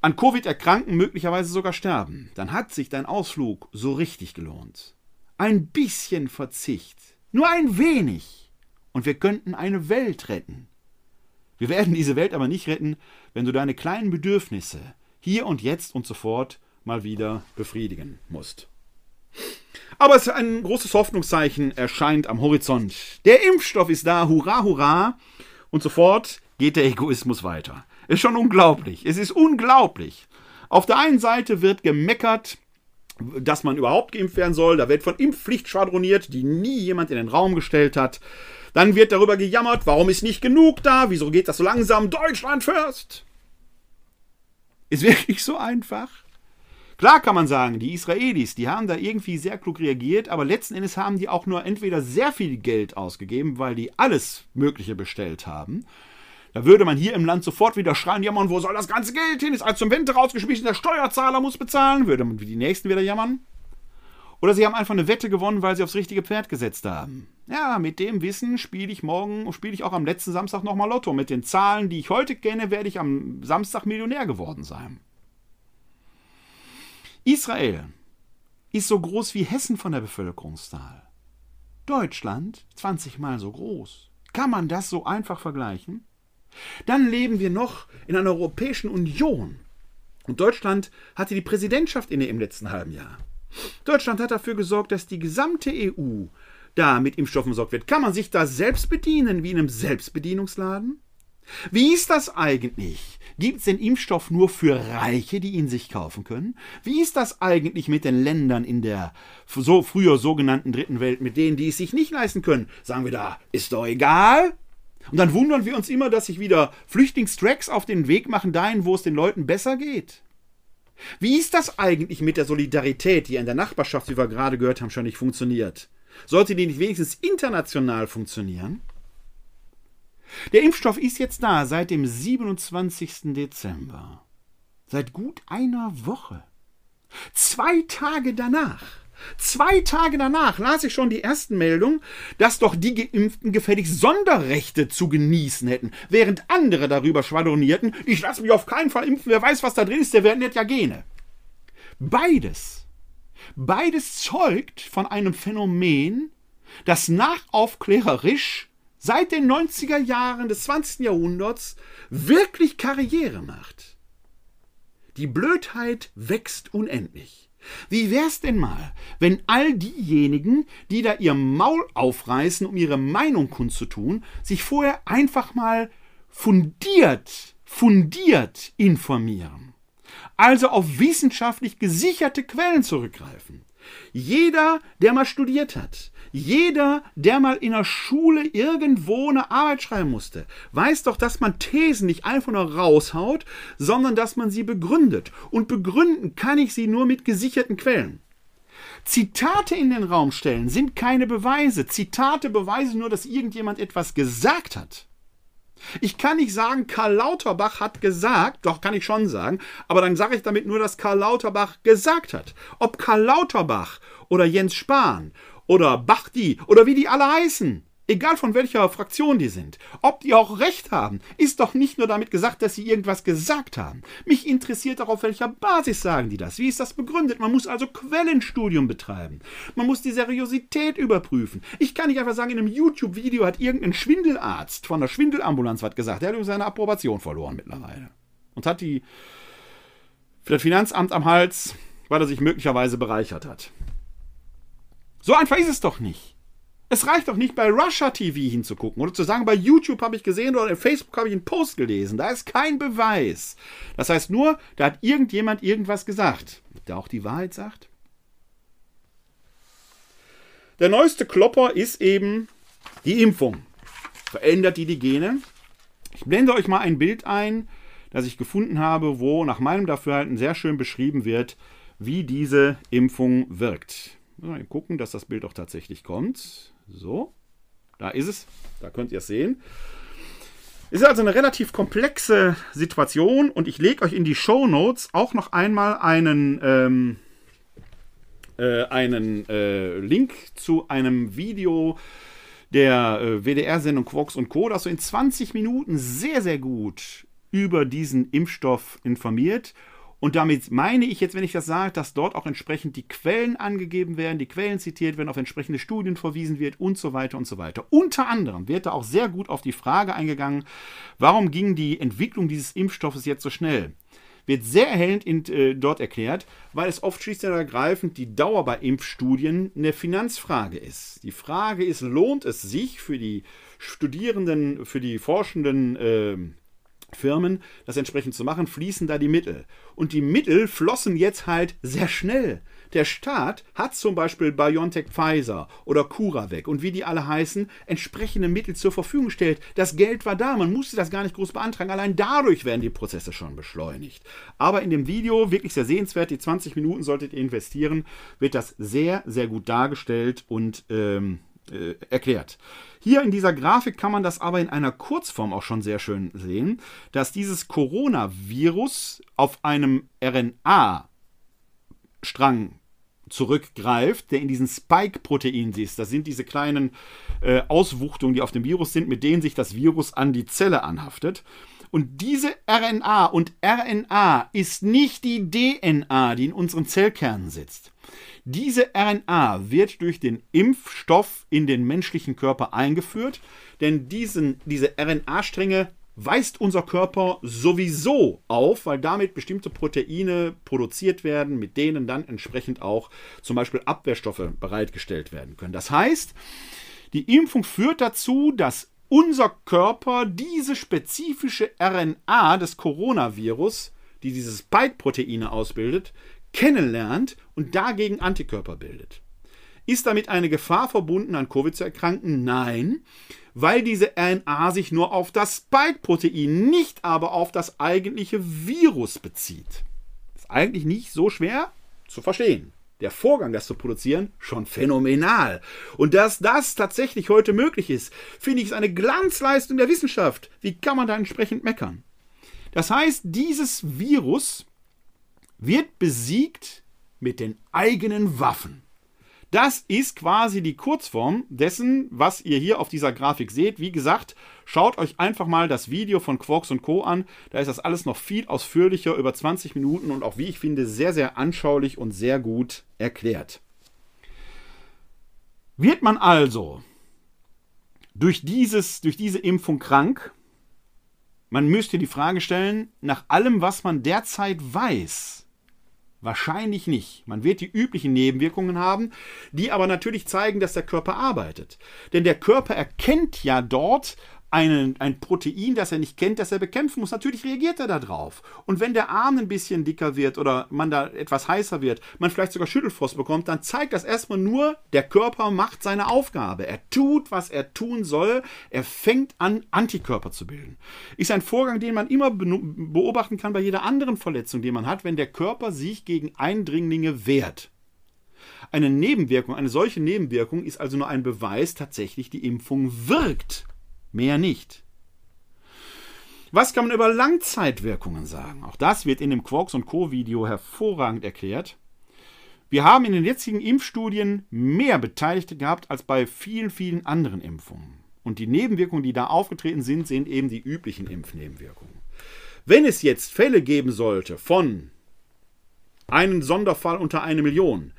an Covid erkranken, möglicherweise sogar sterben. Dann hat sich dein Ausflug so richtig gelohnt. Ein bisschen Verzicht, nur ein wenig, und wir könnten eine Welt retten. Wir werden diese Welt aber nicht retten, wenn du deine kleinen Bedürfnisse hier und jetzt und sofort mal wieder befriedigen musst. Aber es ist ein großes Hoffnungszeichen erscheint am Horizont. Der Impfstoff ist da, hurra, hurra. Und sofort geht der Egoismus weiter. Ist schon unglaublich. Es ist unglaublich. Auf der einen Seite wird gemeckert, dass man überhaupt geimpft werden soll. Da wird von Impfpflicht schwadroniert, die nie jemand in den Raum gestellt hat. Dann wird darüber gejammert, warum ist nicht genug da? Wieso geht das so langsam? Deutschland first! Ist wirklich so einfach? Klar kann man sagen, die Israelis, die haben da irgendwie sehr klug reagiert, aber letzten Endes haben die auch nur entweder sehr viel Geld ausgegeben, weil die alles Mögliche bestellt haben. Da würde man hier im Land sofort wieder schreien, jammern, wo soll das ganze Geld hin? Ist als zum Wente rausgeschmissen, der Steuerzahler muss bezahlen. Würde man wie die Nächsten wieder jammern. Oder sie haben einfach eine Wette gewonnen, weil sie aufs richtige Pferd gesetzt haben. Ja, mit dem Wissen spiele ich morgen, spiele ich auch am letzten Samstag nochmal Lotto. Mit den Zahlen, die ich heute kenne, werde ich am Samstag Millionär geworden sein. Israel ist so groß wie Hessen von der Bevölkerungszahl. Deutschland 20 mal so groß. Kann man das so einfach vergleichen? Dann leben wir noch in einer Europäischen Union. Und Deutschland hatte die Präsidentschaft inne im letzten halben Jahr. Deutschland hat dafür gesorgt, dass die gesamte EU da mit Impfstoffen versorgt wird. Kann man sich da selbst bedienen wie in einem Selbstbedienungsladen? Wie ist das eigentlich? Gibt es den Impfstoff nur für Reiche, die ihn sich kaufen können? Wie ist das eigentlich mit den Ländern in der so früher sogenannten dritten Welt, mit denen, die es sich nicht leisten können? Sagen wir da, ist doch egal. Und dann wundern wir uns immer, dass sich wieder Flüchtlingstracks auf den Weg machen dahin, wo es den Leuten besser geht. Wie ist das eigentlich mit der Solidarität, die in der Nachbarschaft, wie wir gerade gehört haben, schon nicht funktioniert? Sollte die nicht wenigstens international funktionieren? Der Impfstoff ist jetzt da seit dem 27. Dezember. Seit gut einer Woche. Zwei Tage danach. Zwei Tage danach las ich schon die ersten Meldungen, dass doch die Geimpften gefälligst Sonderrechte zu genießen hätten, während andere darüber schwadronierten, ich lasse mich auf keinen Fall impfen, wer weiß, was da drin ist, der wird ja Gene. Beides. Beides zeugt von einem Phänomen, das nachaufklärerisch seit den 90er Jahren des 20. Jahrhunderts wirklich Karriere macht. Die Blödheit wächst unendlich. Wie wär's denn mal, wenn all diejenigen, die da ihr Maul aufreißen, um ihre Meinung kundzutun, sich vorher einfach mal fundiert, fundiert informieren? Also auf wissenschaftlich gesicherte Quellen zurückgreifen. Jeder, der mal studiert hat, jeder, der mal in der Schule irgendwo eine Arbeit schreiben musste, weiß doch, dass man Thesen nicht einfach nur raushaut, sondern dass man sie begründet. Und begründen kann ich sie nur mit gesicherten Quellen. Zitate in den Raum stellen sind keine Beweise. Zitate beweisen nur, dass irgendjemand etwas gesagt hat. Ich kann nicht sagen, Karl Lauterbach hat gesagt, doch kann ich schon sagen, aber dann sage ich damit nur, dass Karl Lauterbach gesagt hat. Ob Karl Lauterbach oder Jens Spahn oder Bachti oder wie die alle heißen. Egal von welcher Fraktion die sind. Ob die auch recht haben, ist doch nicht nur damit gesagt, dass sie irgendwas gesagt haben. Mich interessiert auch, auf welcher Basis sagen die das. Wie ist das begründet? Man muss also Quellenstudium betreiben. Man muss die Seriosität überprüfen. Ich kann nicht einfach sagen, in einem YouTube-Video hat irgendein Schwindelarzt von der Schwindelambulanz was gesagt. Der hat seine Approbation verloren mittlerweile. Und hat die für das Finanzamt am Hals, weil er sich möglicherweise bereichert hat. So einfach ist es doch nicht. Es reicht doch nicht, bei Russia TV hinzugucken oder zu sagen, bei YouTube habe ich gesehen oder in Facebook habe ich einen Post gelesen. Da ist kein Beweis. Das heißt nur, da hat irgendjemand irgendwas gesagt. Der auch die Wahrheit sagt. Der neueste Klopper ist eben die Impfung. Verändert die die Gene? Ich blende euch mal ein Bild ein, das ich gefunden habe, wo nach meinem Dafürhalten sehr schön beschrieben wird, wie diese Impfung wirkt. Mal gucken, dass das Bild auch tatsächlich kommt. So, da ist es. Da könnt ihr es sehen. Ist also eine relativ komplexe Situation und ich lege euch in die Show Notes auch noch einmal einen, ähm, äh, einen äh, Link zu einem Video der äh, WDR-Sendung Quarks und Co., das so in 20 Minuten sehr, sehr gut über diesen Impfstoff informiert und damit meine ich jetzt, wenn ich das sage, dass dort auch entsprechend die Quellen angegeben werden, die Quellen zitiert werden, auf entsprechende Studien verwiesen wird und so weiter und so weiter. Unter anderem wird da auch sehr gut auf die Frage eingegangen, warum ging die Entwicklung dieses Impfstoffes jetzt so schnell? Wird sehr erhellend in, äh, dort erklärt, weil es oft schlicht und ergreifend die Dauer bei Impfstudien eine Finanzfrage ist. Die Frage ist, lohnt es sich für die Studierenden, für die Forschenden, äh, Firmen, das entsprechend zu machen, fließen da die Mittel. Und die Mittel flossen jetzt halt sehr schnell. Der Staat hat zum Beispiel BioNTech Pfizer oder CuraVac und wie die alle heißen, entsprechende Mittel zur Verfügung gestellt. Das Geld war da, man musste das gar nicht groß beantragen. Allein dadurch werden die Prozesse schon beschleunigt. Aber in dem Video, wirklich sehr sehenswert, die 20 Minuten solltet ihr investieren, wird das sehr, sehr gut dargestellt und ähm, äh, erklärt. Hier in dieser Grafik kann man das aber in einer Kurzform auch schon sehr schön sehen, dass dieses Coronavirus auf einem RNA-Strang zurückgreift, der in diesen Spike-Proteinen ist. Das sind diese kleinen äh, Auswuchtungen, die auf dem Virus sind, mit denen sich das Virus an die Zelle anhaftet. Und diese RNA und RNA ist nicht die DNA, die in unseren Zellkernen sitzt, Diese RNA wird durch den Impfstoff in den menschlichen Körper eingeführt, denn diesen, diese RNA-Stränge weist unser Körper sowieso auf, weil damit bestimmte Proteine produziert werden, mit denen dann entsprechend auch zum Beispiel Abwehrstoffe bereitgestellt werden können. Das heißt, die Impfung führt dazu, dass unser Körper diese spezifische RNA des Coronavirus, die diese Spike-Proteine ausbildet, kennenlernt und dagegen Antikörper bildet. Ist damit eine Gefahr verbunden, an Covid zu erkranken? Nein, weil diese RNA sich nur auf das Spike-Protein, nicht aber auf das eigentliche Virus bezieht. Ist eigentlich nicht so schwer zu verstehen. Der Vorgang, das zu produzieren, schon phänomenal. Und dass das tatsächlich heute möglich ist, finde ich es eine Glanzleistung der Wissenschaft. Wie kann man da entsprechend meckern? Das heißt, dieses Virus wird besiegt mit den eigenen Waffen. Das ist quasi die Kurzform dessen, was ihr hier auf dieser Grafik seht. Wie gesagt, schaut euch einfach mal das Video von Quarks und Co. an. Da ist das alles noch viel ausführlicher, über 20 Minuten und auch, wie ich finde, sehr, sehr anschaulich und sehr gut erklärt. Wird man also durch, dieses, durch diese Impfung krank? Man müsste die Frage stellen, nach allem, was man derzeit weiß, Wahrscheinlich nicht. Man wird die üblichen Nebenwirkungen haben, die aber natürlich zeigen, dass der Körper arbeitet. Denn der Körper erkennt ja dort einen, ein Protein, das er nicht kennt, das er bekämpfen muss. Natürlich reagiert er darauf. Und wenn der Arm ein bisschen dicker wird oder man da etwas heißer wird, man vielleicht sogar Schüttelfrost bekommt, dann zeigt das erstmal nur, der Körper macht seine Aufgabe. Er tut, was er tun soll. Er fängt an, Antikörper zu bilden. Ist ein Vorgang, den man immer beobachten kann bei jeder anderen Verletzung, die man hat, wenn der Körper sich gegen Eindringlinge wehrt. Eine Nebenwirkung, eine solche Nebenwirkung ist also nur ein Beweis, tatsächlich die Impfung wirkt. Mehr nicht. Was kann man über Langzeitwirkungen sagen? Auch das wird in dem Quarks und Co. Video hervorragend erklärt. Wir haben in den jetzigen Impfstudien mehr Beteiligte gehabt als bei vielen, vielen anderen Impfungen. Und die Nebenwirkungen, die da aufgetreten sind, sind eben die üblichen Impfnebenwirkungen. Wenn es jetzt Fälle geben sollte von einem Sonderfall unter eine Million,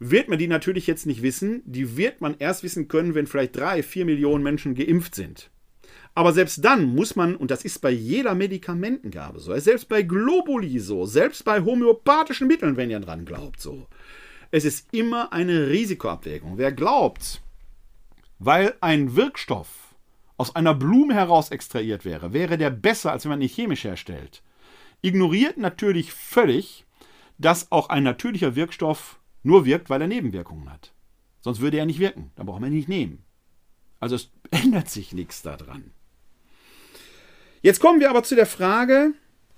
wird man die natürlich jetzt nicht wissen. Die wird man erst wissen können, wenn vielleicht drei, vier Millionen Menschen geimpft sind. Aber selbst dann muss man, und das ist bei jeder Medikamentengabe so, selbst bei Globuli so, selbst bei homöopathischen Mitteln, wenn ihr dran glaubt, so. Es ist immer eine Risikoabwägung. Wer glaubt, weil ein Wirkstoff aus einer Blume heraus extrahiert wäre, wäre der besser, als wenn man ihn chemisch herstellt, ignoriert natürlich völlig, dass auch ein natürlicher Wirkstoff nur wirkt, weil er Nebenwirkungen hat. Sonst würde er nicht wirken. Da braucht man ihn nicht nehmen. Also es ändert sich nichts daran. Jetzt kommen wir aber zu der Frage,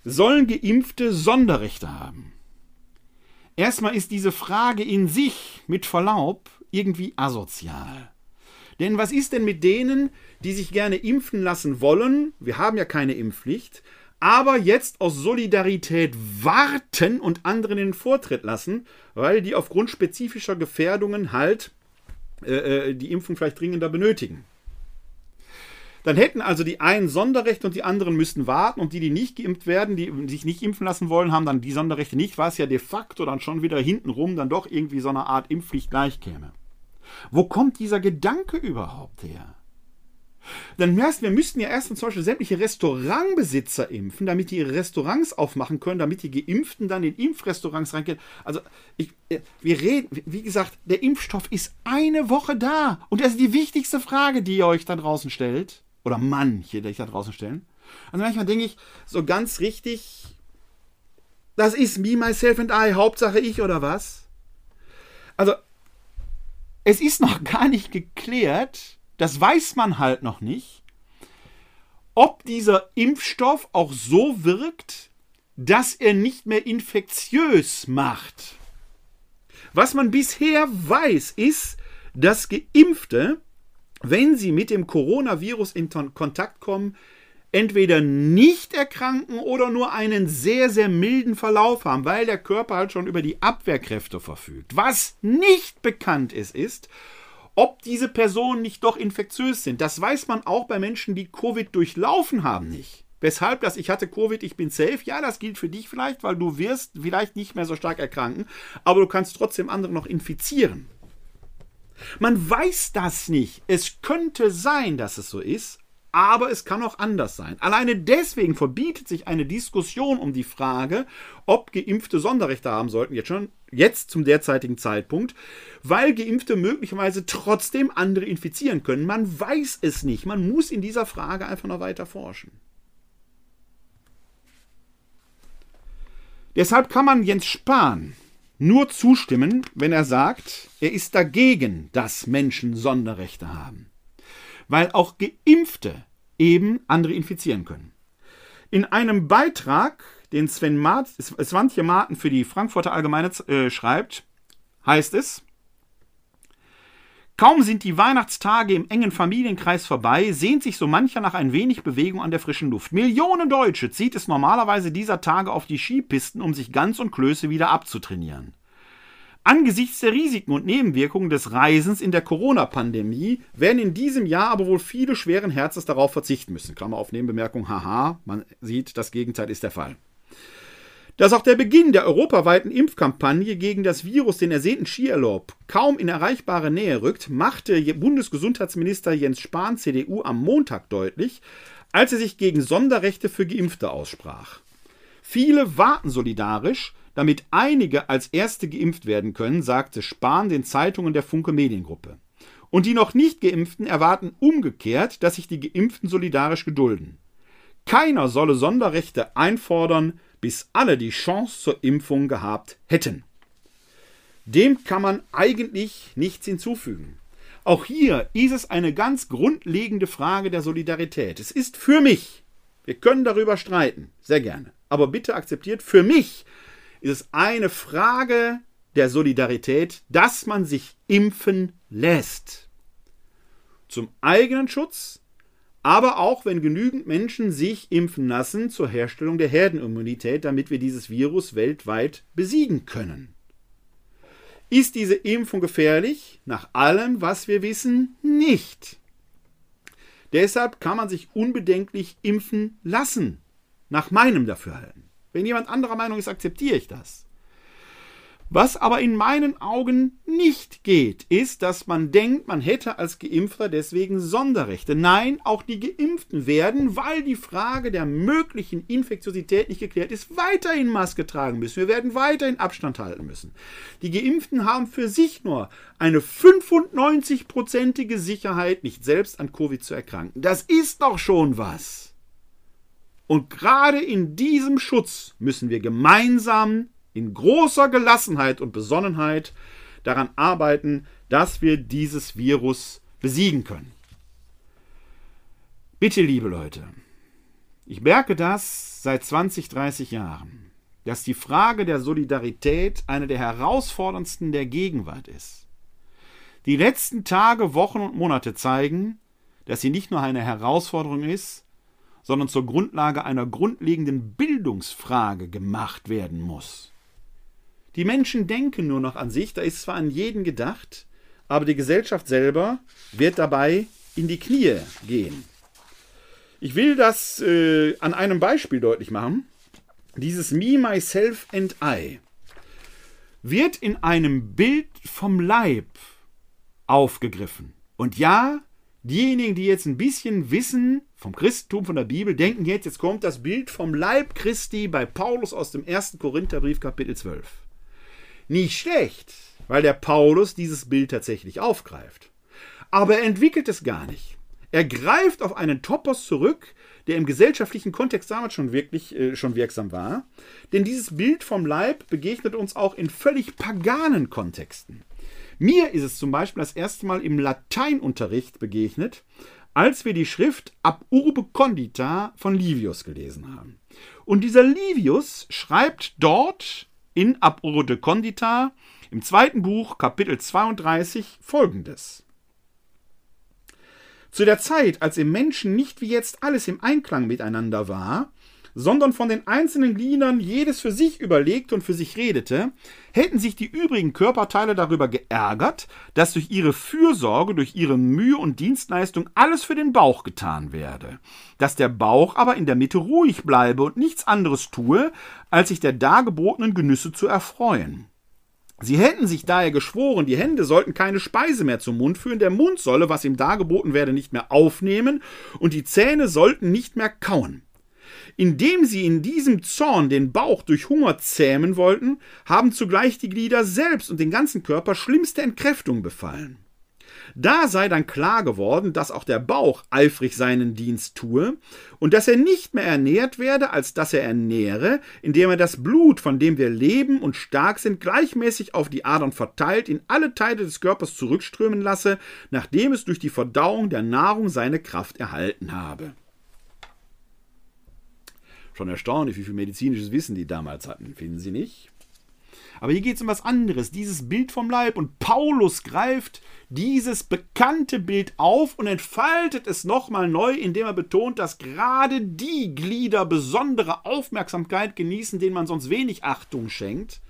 sollen Geimpfte Sonderrechte haben? Erstmal ist diese Frage in sich, mit Verlaub, irgendwie asozial. Denn was ist denn mit denen, die sich gerne impfen lassen wollen? Wir haben ja keine Impfpflicht, aber jetzt aus Solidarität warten und anderen den Vortritt lassen, weil die aufgrund spezifischer Gefährdungen halt äh, äh, die Impfung vielleicht dringender benötigen. Dann hätten also die einen Sonderrechte und die anderen müssten warten und die, die nicht geimpft werden, die sich nicht impfen lassen wollen, haben dann die Sonderrechte nicht, was ja de facto dann schon wieder hintenrum dann doch irgendwie so eine Art Impfpflicht gleich käme. Wo kommt dieser Gedanke überhaupt her? Dann heißt, wir müssten ja erstens zum Beispiel sämtliche Restaurantbesitzer impfen, damit die ihre Restaurants aufmachen können, damit die Geimpften dann in Impfrestaurants reingehen. Also, ich, äh, wir reden, wie gesagt, der Impfstoff ist eine Woche da. Und das ist die wichtigste Frage, die ihr euch da draußen stellt. Oder manche, die euch da draußen stellen. Also manchmal denke ich, so ganz richtig, das ist me, myself and I, Hauptsache ich oder was? Also, es ist noch gar nicht geklärt, das weiß man halt noch nicht, ob dieser Impfstoff auch so wirkt, dass er nicht mehr infektiös macht. Was man bisher weiß, ist, dass Geimpfte, wenn sie mit dem Coronavirus in Kontakt kommen, entweder nicht erkranken oder nur einen sehr, sehr milden Verlauf haben, weil der Körper halt schon über die Abwehrkräfte verfügt. Was nicht bekannt ist, ist, ob diese Personen nicht doch infektiös sind. Das weiß man auch bei Menschen, die Covid durchlaufen haben, nicht. Weshalb das ich hatte Covid, ich bin safe, ja, das gilt für dich vielleicht, weil du wirst vielleicht nicht mehr so stark erkranken, aber du kannst trotzdem andere noch infizieren. Man weiß das nicht. Es könnte sein, dass es so ist, aber es kann auch anders sein. Alleine deswegen verbietet sich eine Diskussion um die Frage, ob Geimpfte Sonderrechte haben sollten, jetzt schon, jetzt zum derzeitigen Zeitpunkt, weil Geimpfte möglicherweise trotzdem andere infizieren können. Man weiß es nicht. Man muss in dieser Frage einfach noch weiter forschen. Deshalb kann man Jens Spahn nur zustimmen, wenn er sagt, er ist dagegen, dass Menschen Sonderrechte haben weil auch Geimpfte eben andere infizieren können. In einem Beitrag, den Sven Mart, Swantje Marten für die Frankfurter Allgemeine äh, schreibt, heißt es, Kaum sind die Weihnachtstage im engen Familienkreis vorbei, sehnt sich so mancher nach ein wenig Bewegung an der frischen Luft. Millionen Deutsche zieht es normalerweise dieser Tage auf die Skipisten, um sich ganz und Klöße wieder abzutrainieren. Angesichts der Risiken und Nebenwirkungen des Reisens in der Corona-Pandemie werden in diesem Jahr aber wohl viele schweren Herzens darauf verzichten müssen. Klammer auf Nebenbemerkung, haha, man sieht, das Gegenteil ist der Fall. Dass auch der Beginn der europaweiten Impfkampagne gegen das Virus den ersehnten Skiurlaub kaum in erreichbare Nähe rückt, machte Bundesgesundheitsminister Jens Spahn CDU am Montag deutlich, als er sich gegen Sonderrechte für Geimpfte aussprach. Viele warten solidarisch, damit einige als Erste geimpft werden können, sagte Spahn den Zeitungen der Funke Mediengruppe. Und die noch nicht geimpften erwarten umgekehrt, dass sich die Geimpften solidarisch gedulden. Keiner solle Sonderrechte einfordern, bis alle die Chance zur Impfung gehabt hätten. Dem kann man eigentlich nichts hinzufügen. Auch hier ist es eine ganz grundlegende Frage der Solidarität. Es ist für mich, wir können darüber streiten, sehr gerne, aber bitte akzeptiert, für mich ist es eine Frage der Solidarität, dass man sich impfen lässt. Zum eigenen Schutz, aber auch wenn genügend Menschen sich impfen lassen zur Herstellung der Herdenimmunität, damit wir dieses Virus weltweit besiegen können. Ist diese Impfung gefährlich? Nach allem, was wir wissen, nicht. Deshalb kann man sich unbedenklich impfen lassen, nach meinem Dafürhalten. Wenn jemand anderer Meinung ist, akzeptiere ich das. Was aber in meinen Augen nicht geht, ist, dass man denkt, man hätte als Geimpfter deswegen Sonderrechte. Nein, auch die Geimpften werden, weil die Frage der möglichen Infektiosität nicht geklärt ist, weiterhin Maske tragen müssen. Wir werden weiterhin Abstand halten müssen. Die Geimpften haben für sich nur eine 95-prozentige Sicherheit, nicht selbst an Covid zu erkranken. Das ist doch schon was. Und gerade in diesem Schutz müssen wir gemeinsam in großer Gelassenheit und Besonnenheit daran arbeiten, dass wir dieses Virus besiegen können. Bitte, liebe Leute, ich merke das seit 20, 30 Jahren, dass die Frage der Solidarität eine der herausforderndsten der Gegenwart ist. Die letzten Tage, Wochen und Monate zeigen, dass sie nicht nur eine Herausforderung ist, sondern zur Grundlage einer grundlegenden Bildungsfrage gemacht werden muss. Die Menschen denken nur noch an sich, da ist zwar an jeden gedacht, aber die Gesellschaft selber wird dabei in die Knie gehen. Ich will das äh, an einem Beispiel deutlich machen. Dieses Me, Myself and I wird in einem Bild vom Leib aufgegriffen. Und ja, diejenigen, die jetzt ein bisschen wissen vom Christentum, von der Bibel, denken jetzt, jetzt kommt das Bild vom Leib Christi bei Paulus aus dem 1. Korintherbrief, Kapitel 12. Nicht schlecht, weil der Paulus dieses Bild tatsächlich aufgreift. Aber er entwickelt es gar nicht. Er greift auf einen Topos zurück, der im gesellschaftlichen Kontext damals schon wirklich äh, schon wirksam war. Denn dieses Bild vom Leib begegnet uns auch in völlig paganen Kontexten. Mir ist es zum Beispiel das erste Mal im Lateinunterricht begegnet, als wir die Schrift Ab Urbe Condita von Livius gelesen haben. Und dieser Livius schreibt dort in Ab Urbe Condita im zweiten Buch, Kapitel 32, folgendes. Zu der Zeit, als im Menschen nicht wie jetzt alles im Einklang miteinander war, sondern von den einzelnen Gliedern jedes für sich überlegte und für sich redete, hätten sich die übrigen Körperteile darüber geärgert, dass durch ihre Fürsorge, durch ihre Mühe und Dienstleistung alles für den Bauch getan werde, dass der Bauch aber in der Mitte ruhig bleibe und nichts anderes tue, als sich der dargebotenen Genüsse zu erfreuen. Sie hätten sich daher geschworen, die Hände sollten keine Speise mehr zum Mund führen, der Mund solle, was ihm dargeboten werde, nicht mehr aufnehmen, und die Zähne sollten nicht mehr kauen. Indem sie in diesem Zorn den Bauch durch Hunger zähmen wollten, haben zugleich die Glieder selbst und den ganzen Körper schlimmste Entkräftung befallen. Da sei dann klar geworden, dass auch der Bauch eifrig seinen Dienst tue und dass er nicht mehr ernährt werde, als dass er ernähre, indem er das Blut, von dem wir leben und stark sind, gleichmäßig auf die Adern verteilt, in alle Teile des Körpers zurückströmen lasse, nachdem es durch die Verdauung der Nahrung seine Kraft erhalten habe. Schon erstaunlich, wie viel medizinisches Wissen die damals hatten, finden Sie nicht? Aber hier geht es um was anderes, dieses Bild vom Leib. Und Paulus greift dieses bekannte Bild auf und entfaltet es nochmal neu, indem er betont, dass gerade die Glieder besondere Aufmerksamkeit genießen, denen man sonst wenig Achtung schenkt.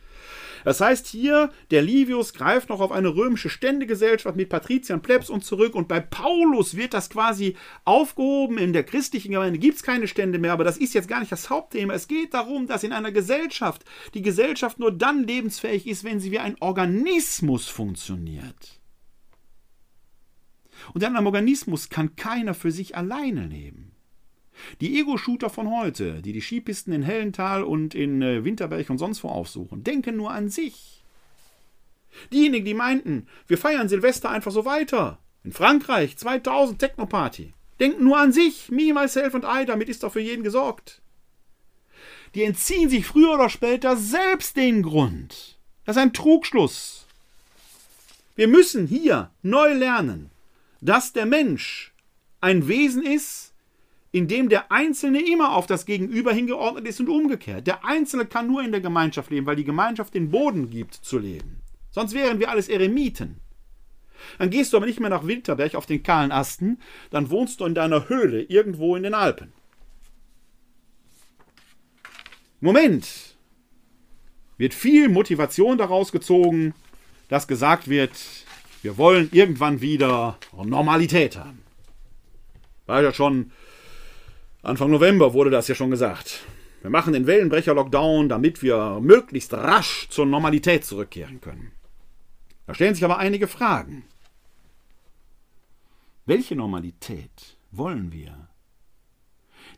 Das heißt hier, der Livius greift noch auf eine römische Ständegesellschaft mit Patriziern, Plebs und zurück und bei Paulus wird das quasi aufgehoben. In der christlichen Gemeinde gibt es keine Stände mehr, aber das ist jetzt gar nicht das Hauptthema. Es geht darum, dass in einer Gesellschaft die Gesellschaft nur dann lebensfähig ist, wenn sie wie ein Organismus funktioniert. Und in einem Organismus kann keiner für sich alleine leben. Die Ego-Shooter von heute, die die Skipisten in Hellental und in äh, Winterberg und sonst wo aufsuchen, denken nur an sich. Diejenigen, die meinten, wir feiern Silvester einfach so weiter. In Frankreich 2000 Techno-Party. Denken nur an sich, me, myself und I, damit ist doch für jeden gesorgt. Die entziehen sich früher oder später selbst den Grund. Das ist ein Trugschluss. Wir müssen hier neu lernen, dass der Mensch ein Wesen ist, in dem der Einzelne immer auf das Gegenüber hingeordnet ist und umgekehrt. Der Einzelne kann nur in der Gemeinschaft leben, weil die Gemeinschaft den Boden gibt zu leben. Sonst wären wir alles Eremiten. Dann gehst du aber nicht mehr nach Winterberg auf den kahlen Asten, dann wohnst du in deiner Höhle irgendwo in den Alpen. Moment wird viel Motivation daraus gezogen, dass gesagt wird, wir wollen irgendwann wieder Normalität haben. War ja schon Anfang November wurde das ja schon gesagt. Wir machen den Wellenbrecher-Lockdown, damit wir möglichst rasch zur Normalität zurückkehren können. Da stellen sich aber einige Fragen. Welche Normalität wollen wir?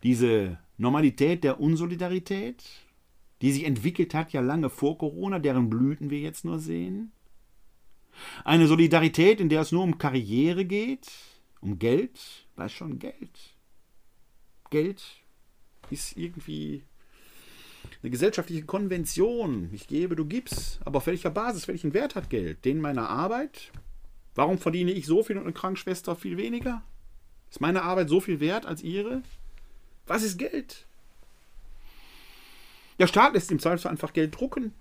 Diese Normalität der Unsolidarität, die sich entwickelt hat ja lange vor Corona, deren Blüten wir jetzt nur sehen? Eine Solidarität, in der es nur um Karriere geht, um Geld, weiß schon Geld. Geld ist irgendwie eine gesellschaftliche Konvention. Ich gebe, du gibst. Aber auf welcher Basis, welchen Wert hat Geld? Den meiner Arbeit? Warum verdiene ich so viel und eine Krankenschwester viel weniger? Ist meine Arbeit so viel wert als ihre? Was ist Geld? Der Staat lässt im Zweifelsfall einfach Geld drucken.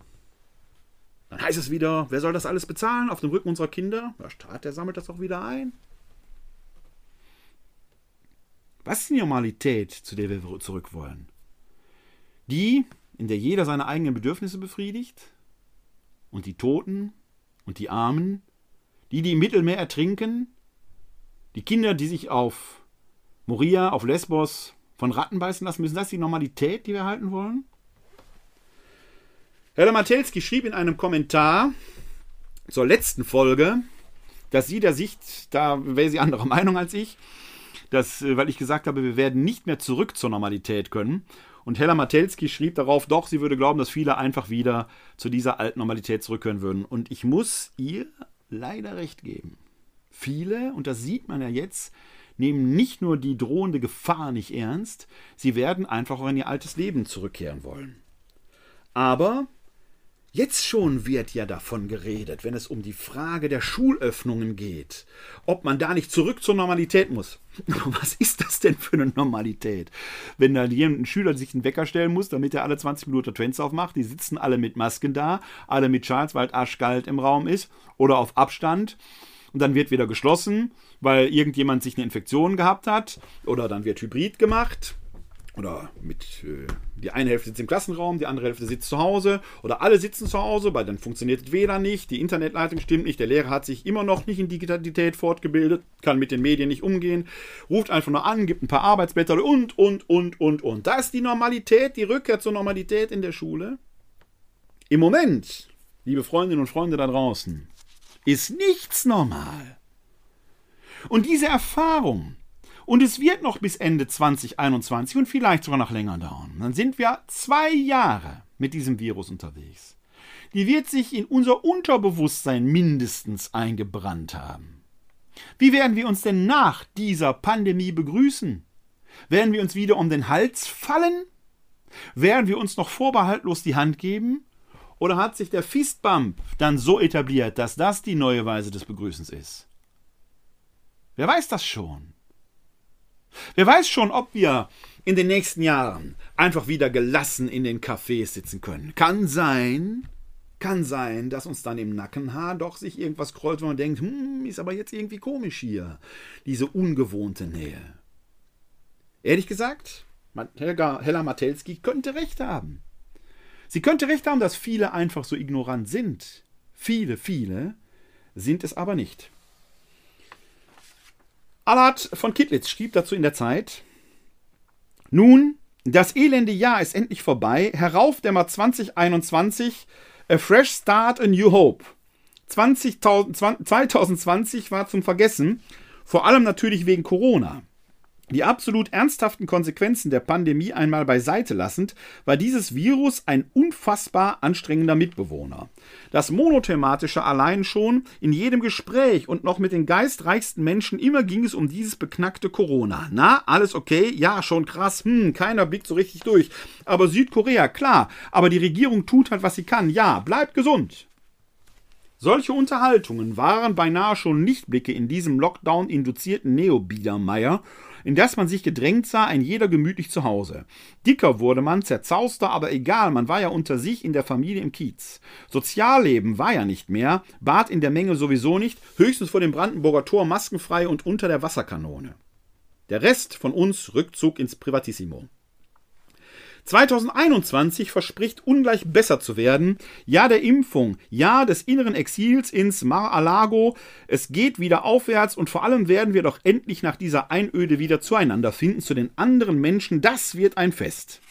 Dann heißt es wieder, wer soll das alles bezahlen? Auf dem Rücken unserer Kinder? Der Staat, der sammelt das auch wieder ein. Was ist die Normalität, zu der wir zurück wollen? Die, in der jeder seine eigenen Bedürfnisse befriedigt? Und die Toten? Und die Armen, die, die im Mittelmeer ertrinken, die Kinder, die sich auf Moria, auf Lesbos von Ratten beißen lassen müssen, das die Normalität, die wir halten wollen? Herr Matelski schrieb in einem Kommentar zur letzten Folge, dass sie der Sicht, da wäre sie anderer Meinung als ich, dass, äh, weil ich gesagt habe, wir werden nicht mehr zurück zur Normalität können. Und Hella Matelski schrieb darauf, doch, sie würde glauben, dass viele einfach wieder zu dieser alten Normalität zurückkehren würden. Und ich muss ihr leider recht geben. Viele, und das sieht man ja jetzt, nehmen nicht nur die drohende Gefahr nicht ernst, sie werden einfach auch in ihr altes Leben zurückkehren wollen. Aber Jetzt schon wird ja davon geredet, wenn es um die Frage der Schulöffnungen geht, ob man da nicht zurück zur Normalität muss. Was ist das denn für eine Normalität? Wenn da ein Schüler sich einen Wecker stellen muss, damit er alle 20 Minuten Fenster aufmacht, die sitzen alle mit Masken da, alle mit Charles, weil aschkalt im Raum ist oder auf Abstand und dann wird wieder geschlossen, weil irgendjemand sich eine Infektion gehabt hat oder dann wird Hybrid gemacht oder mit äh, die eine Hälfte sitzt im Klassenraum, die andere Hälfte sitzt zu Hause oder alle sitzen zu Hause, weil dann funktioniert das WLAN nicht, die Internetleitung stimmt nicht, der Lehrer hat sich immer noch nicht in Digitalität fortgebildet, kann mit den Medien nicht umgehen, ruft einfach nur an, gibt ein paar Arbeitsblätter und, und, und, und, und. Da ist die Normalität, die Rückkehr zur Normalität in der Schule. Im Moment, liebe Freundinnen und Freunde da draußen, ist nichts normal. Und diese Erfahrung, und es wird noch bis Ende 2021 und vielleicht sogar noch länger dauern. Dann sind wir zwei Jahre mit diesem Virus unterwegs. Die wird sich in unser Unterbewusstsein mindestens eingebrannt haben. Wie werden wir uns denn nach dieser Pandemie begrüßen? Werden wir uns wieder um den Hals fallen? Werden wir uns noch vorbehaltlos die Hand geben? Oder hat sich der Fistbump dann so etabliert, dass das die neue Weise des Begrüßens ist? Wer weiß das schon? Wer weiß schon, ob wir in den nächsten Jahren einfach wieder gelassen in den Cafés sitzen können. Kann sein, kann sein, dass uns dann im Nackenhaar doch sich irgendwas krollt, wo man denkt, hm, ist aber jetzt irgendwie komisch hier, diese ungewohnte Nähe. Ehrlich gesagt, Helga, Hella Matelski könnte recht haben. Sie könnte recht haben, dass viele einfach so ignorant sind. Viele, viele sind es aber nicht. Allard von Kittlitz schrieb dazu in der Zeit: Nun, das elende Jahr ist endlich vorbei. Herauf dämmert 2021. A fresh start, a new hope. 20, 2020 war zum Vergessen, vor allem natürlich wegen Corona. Die absolut ernsthaften Konsequenzen der Pandemie einmal beiseite lassend, war dieses Virus ein unfassbar anstrengender Mitbewohner. Das Monothematische allein schon, in jedem Gespräch und noch mit den geistreichsten Menschen immer ging es um dieses beknackte Corona. Na, alles okay? Ja, schon krass. Hm, keiner blickt so richtig durch. Aber Südkorea, klar. Aber die Regierung tut halt, was sie kann. Ja, bleibt gesund. Solche Unterhaltungen waren beinahe schon Lichtblicke in diesem Lockdown-induzierten Neobiedermeier in das man sich gedrängt sah, ein jeder gemütlich zu Hause. Dicker wurde man, zerzauster, aber egal, man war ja unter sich in der Familie im Kiez. Sozialleben war ja nicht mehr, Bad in der Menge sowieso nicht, höchstens vor dem Brandenburger Tor maskenfrei und unter der Wasserkanone. Der Rest von uns Rückzug ins Privatissimo. 2021 verspricht ungleich besser zu werden. Ja der Impfung, ja des inneren Exils ins Mar-a-Lago. Es geht wieder aufwärts und vor allem werden wir doch endlich nach dieser Einöde wieder zueinander finden, zu den anderen Menschen. Das wird ein Fest.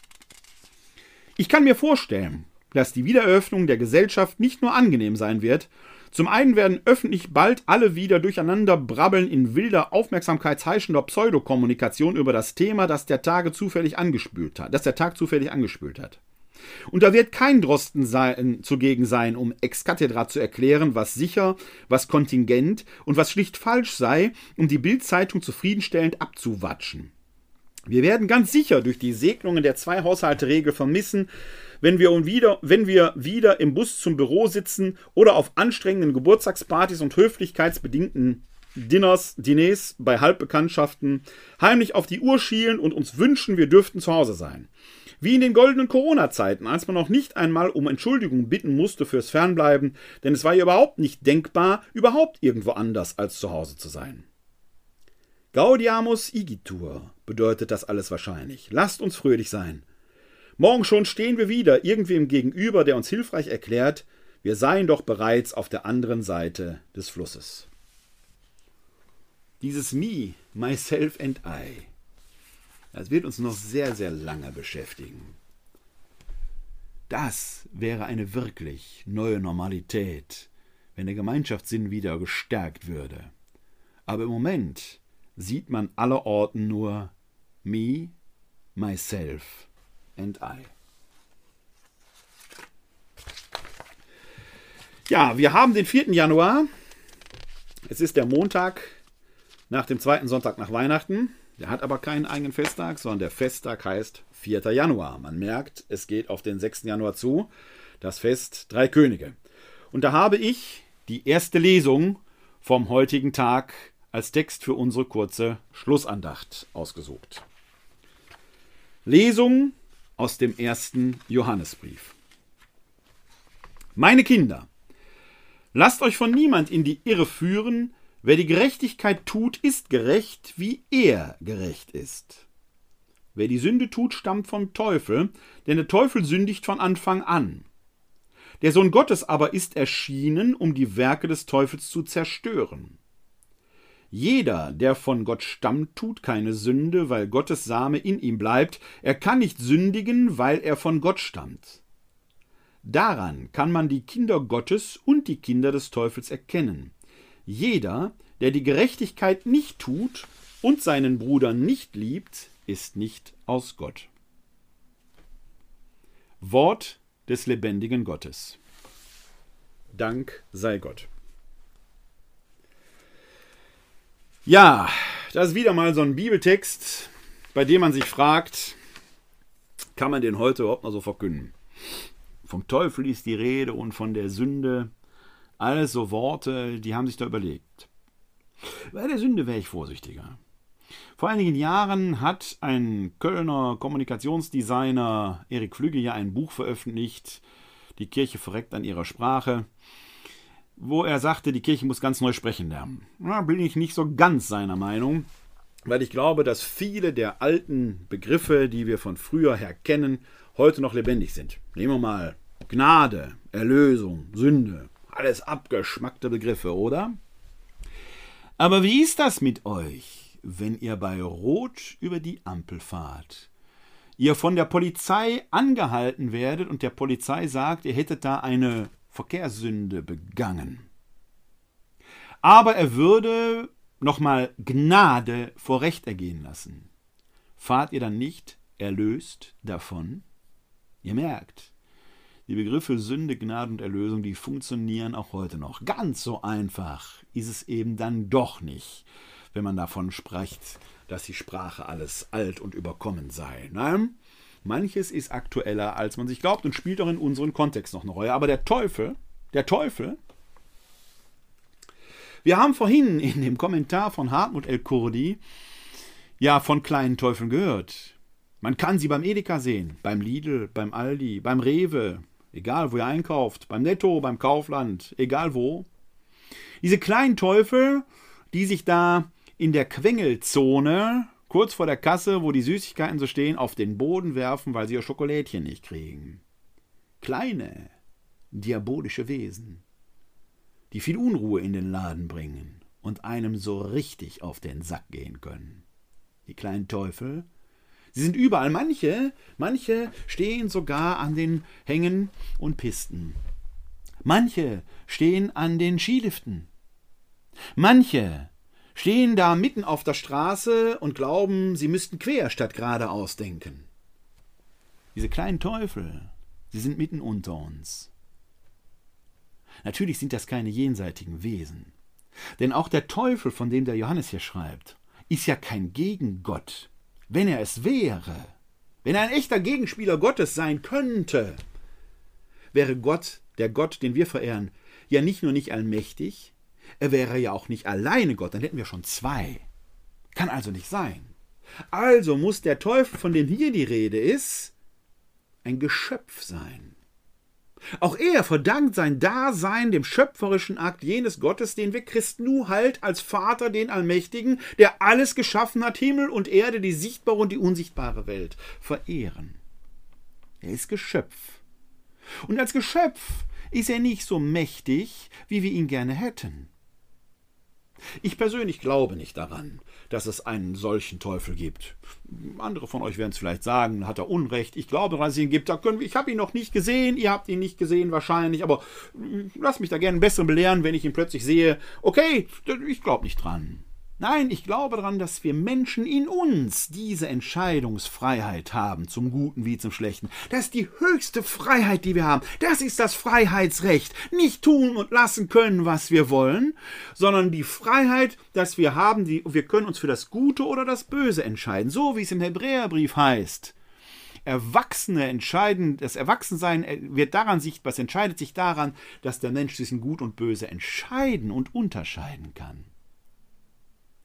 Ich kann mir vorstellen, dass die Wiedereröffnung der Gesellschaft nicht nur angenehm sein wird, zum einen werden öffentlich bald alle wieder durcheinander brabbeln in wilder, aufmerksamkeitsheischender Pseudokommunikation über das Thema, das der Tage zufällig angespült hat, das der Tag zufällig angespült hat. Und da wird kein Drosten sein, zugegen sein, um ex cathedra zu erklären, was sicher, was kontingent und was schlicht falsch sei, um die Bildzeitung zufriedenstellend abzuwatschen. Wir werden ganz sicher durch die Segnungen der Zwei-Haushalte-Regel vermissen, wenn wir, wieder, wenn wir wieder im Bus zum Büro sitzen oder auf anstrengenden Geburtstagspartys und höflichkeitsbedingten Dinners, Diners bei Halbbekanntschaften heimlich auf die Uhr schielen und uns wünschen, wir dürften zu Hause sein. Wie in den goldenen Corona-Zeiten, als man noch nicht einmal um Entschuldigung bitten musste fürs Fernbleiben, denn es war ja überhaupt nicht denkbar, überhaupt irgendwo anders als zu Hause zu sein. Gaudiamus igitur bedeutet das alles wahrscheinlich. Lasst uns fröhlich sein. Morgen schon stehen wir wieder irgendwem gegenüber, der uns hilfreich erklärt, wir seien doch bereits auf der anderen Seite des Flusses. Dieses Me, Myself and I, das wird uns noch sehr, sehr lange beschäftigen. Das wäre eine wirklich neue Normalität, wenn der Gemeinschaftssinn wieder gestärkt würde. Aber im Moment sieht man allerorten nur Me, Myself and I. Ja, wir haben den 4. Januar. Es ist der Montag nach dem zweiten Sonntag nach Weihnachten. Der hat aber keinen eigenen Festtag, sondern der Festtag heißt 4. Januar. Man merkt, es geht auf den 6. Januar zu. Das Fest Drei Könige. Und da habe ich die erste Lesung vom heutigen Tag als Text für unsere kurze Schlussandacht ausgesucht. Lesung aus dem ersten Johannesbrief. Meine Kinder, lasst euch von niemand in die Irre führen, wer die Gerechtigkeit tut, ist gerecht, wie er gerecht ist. Wer die Sünde tut, stammt vom Teufel, denn der Teufel sündigt von Anfang an. Der Sohn Gottes aber ist erschienen, um die Werke des Teufels zu zerstören. Jeder, der von Gott stammt, tut keine Sünde, weil Gottes Same in ihm bleibt. Er kann nicht sündigen, weil er von Gott stammt. Daran kann man die Kinder Gottes und die Kinder des Teufels erkennen. Jeder, der die Gerechtigkeit nicht tut und seinen Bruder nicht liebt, ist nicht aus Gott. Wort des lebendigen Gottes. Dank sei Gott. Ja, das ist wieder mal so ein Bibeltext, bei dem man sich fragt, kann man den heute überhaupt noch so verkünden? Vom Teufel ist die Rede und von der Sünde. Alles so Worte, die haben sich da überlegt. Bei der Sünde wäre ich vorsichtiger. Vor einigen Jahren hat ein Kölner Kommunikationsdesigner Erik Flügge ja ein Buch veröffentlicht, Die Kirche verreckt an ihrer Sprache, wo er sagte, die Kirche muss ganz neu sprechen lernen. Da bin ich nicht so ganz seiner Meinung, weil ich glaube, dass viele der alten Begriffe, die wir von früher her kennen, heute noch lebendig sind. Nehmen wir mal Gnade, Erlösung, Sünde, alles abgeschmackte Begriffe, oder? Aber wie ist das mit euch? wenn ihr bei Rot über die Ampel fahrt. Ihr von der Polizei angehalten werdet und der Polizei sagt, ihr hättet da eine Verkehrssünde begangen. Aber er würde nochmal Gnade vor Recht ergehen lassen. Fahrt ihr dann nicht erlöst davon? Ihr merkt, die Begriffe Sünde, Gnade und Erlösung, die funktionieren auch heute noch. Ganz so einfach ist es eben dann doch nicht wenn man davon spricht, dass die Sprache alles alt und überkommen sei. Nein, manches ist aktueller, als man sich glaubt und spielt auch in unserem Kontext noch eine Rolle. Aber der Teufel, der Teufel, wir haben vorhin in dem Kommentar von Hartmut El Kurdi ja von kleinen Teufeln gehört. Man kann sie beim Edeka sehen, beim Lidl, beim Aldi, beim Rewe, egal wo ihr einkauft, beim Netto, beim Kaufland, egal wo. Diese kleinen Teufel, die sich da in der Quengelzone, kurz vor der Kasse, wo die Süßigkeiten so stehen, auf den Boden werfen, weil sie ihr Schokolädchen nicht kriegen. Kleine, diabolische Wesen, die viel Unruhe in den Laden bringen und einem so richtig auf den Sack gehen können. Die kleinen Teufel, sie sind überall. Manche, manche stehen sogar an den Hängen und Pisten. Manche stehen an den Skiliften. Manche stehen da mitten auf der Straße und glauben, sie müssten quer statt geradeaus denken. Diese kleinen Teufel, sie sind mitten unter uns. Natürlich sind das keine jenseitigen Wesen. Denn auch der Teufel, von dem der Johannes hier schreibt, ist ja kein Gegengott. Wenn er es wäre, wenn er ein echter Gegenspieler Gottes sein könnte, wäre Gott, der Gott, den wir verehren, ja nicht nur nicht allmächtig, er wäre ja auch nicht alleine Gott, dann hätten wir schon zwei. Kann also nicht sein. Also muss der Teufel, von dem hier die Rede ist, ein Geschöpf sein. Auch er verdankt sein Dasein dem schöpferischen Akt jenes Gottes, den wir Christen nur halt als Vater, den Allmächtigen, der alles geschaffen hat, Himmel und Erde, die sichtbare und die unsichtbare Welt, verehren. Er ist Geschöpf. Und als Geschöpf ist er nicht so mächtig, wie wir ihn gerne hätten. Ich persönlich glaube nicht daran, dass es einen solchen Teufel gibt. Andere von euch werden es vielleicht sagen, hat er Unrecht. Ich glaube, dass es ihn gibt. Da können wir, ich habe ihn noch nicht gesehen, ihr habt ihn nicht gesehen wahrscheinlich, aber lasst mich da gerne einen besseren belehren, wenn ich ihn plötzlich sehe. Okay, ich glaube nicht dran. Nein, ich glaube daran, dass wir Menschen in uns diese Entscheidungsfreiheit haben, zum Guten wie zum Schlechten. Das ist die höchste Freiheit, die wir haben. Das ist das Freiheitsrecht. Nicht tun und lassen können, was wir wollen, sondern die Freiheit, dass wir haben, die, wir können uns für das Gute oder das Böse entscheiden. So wie es im Hebräerbrief heißt. Erwachsene entscheiden, das Erwachsensein wird daran sichtbar, es entscheidet sich daran, dass der Mensch zwischen Gut und Böse entscheiden und unterscheiden kann.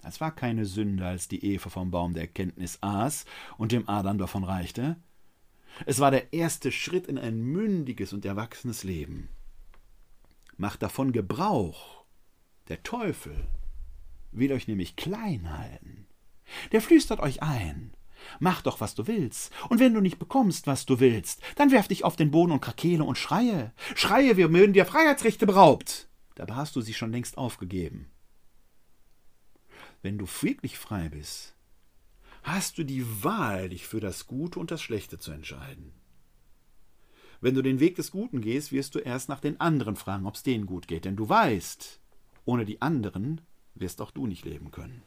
Es war keine Sünde, als die Eva vom Baum der Erkenntnis aß und dem Adam davon reichte. Es war der erste Schritt in ein mündiges und erwachsenes Leben. Macht davon Gebrauch. Der Teufel will euch nämlich klein halten. Der flüstert euch ein, Mach doch, was du willst. Und wenn du nicht bekommst, was du willst, dann werf dich auf den Boden und krakele und schreie. Schreie, wir mögen dir Freiheitsrechte beraubt. Dabei hast du sie schon längst aufgegeben. Wenn du wirklich frei bist, hast du die Wahl, dich für das Gute und das Schlechte zu entscheiden. Wenn du den Weg des Guten gehst, wirst du erst nach den anderen fragen, ob es denen gut geht, denn du weißt, ohne die anderen wirst auch du nicht leben können.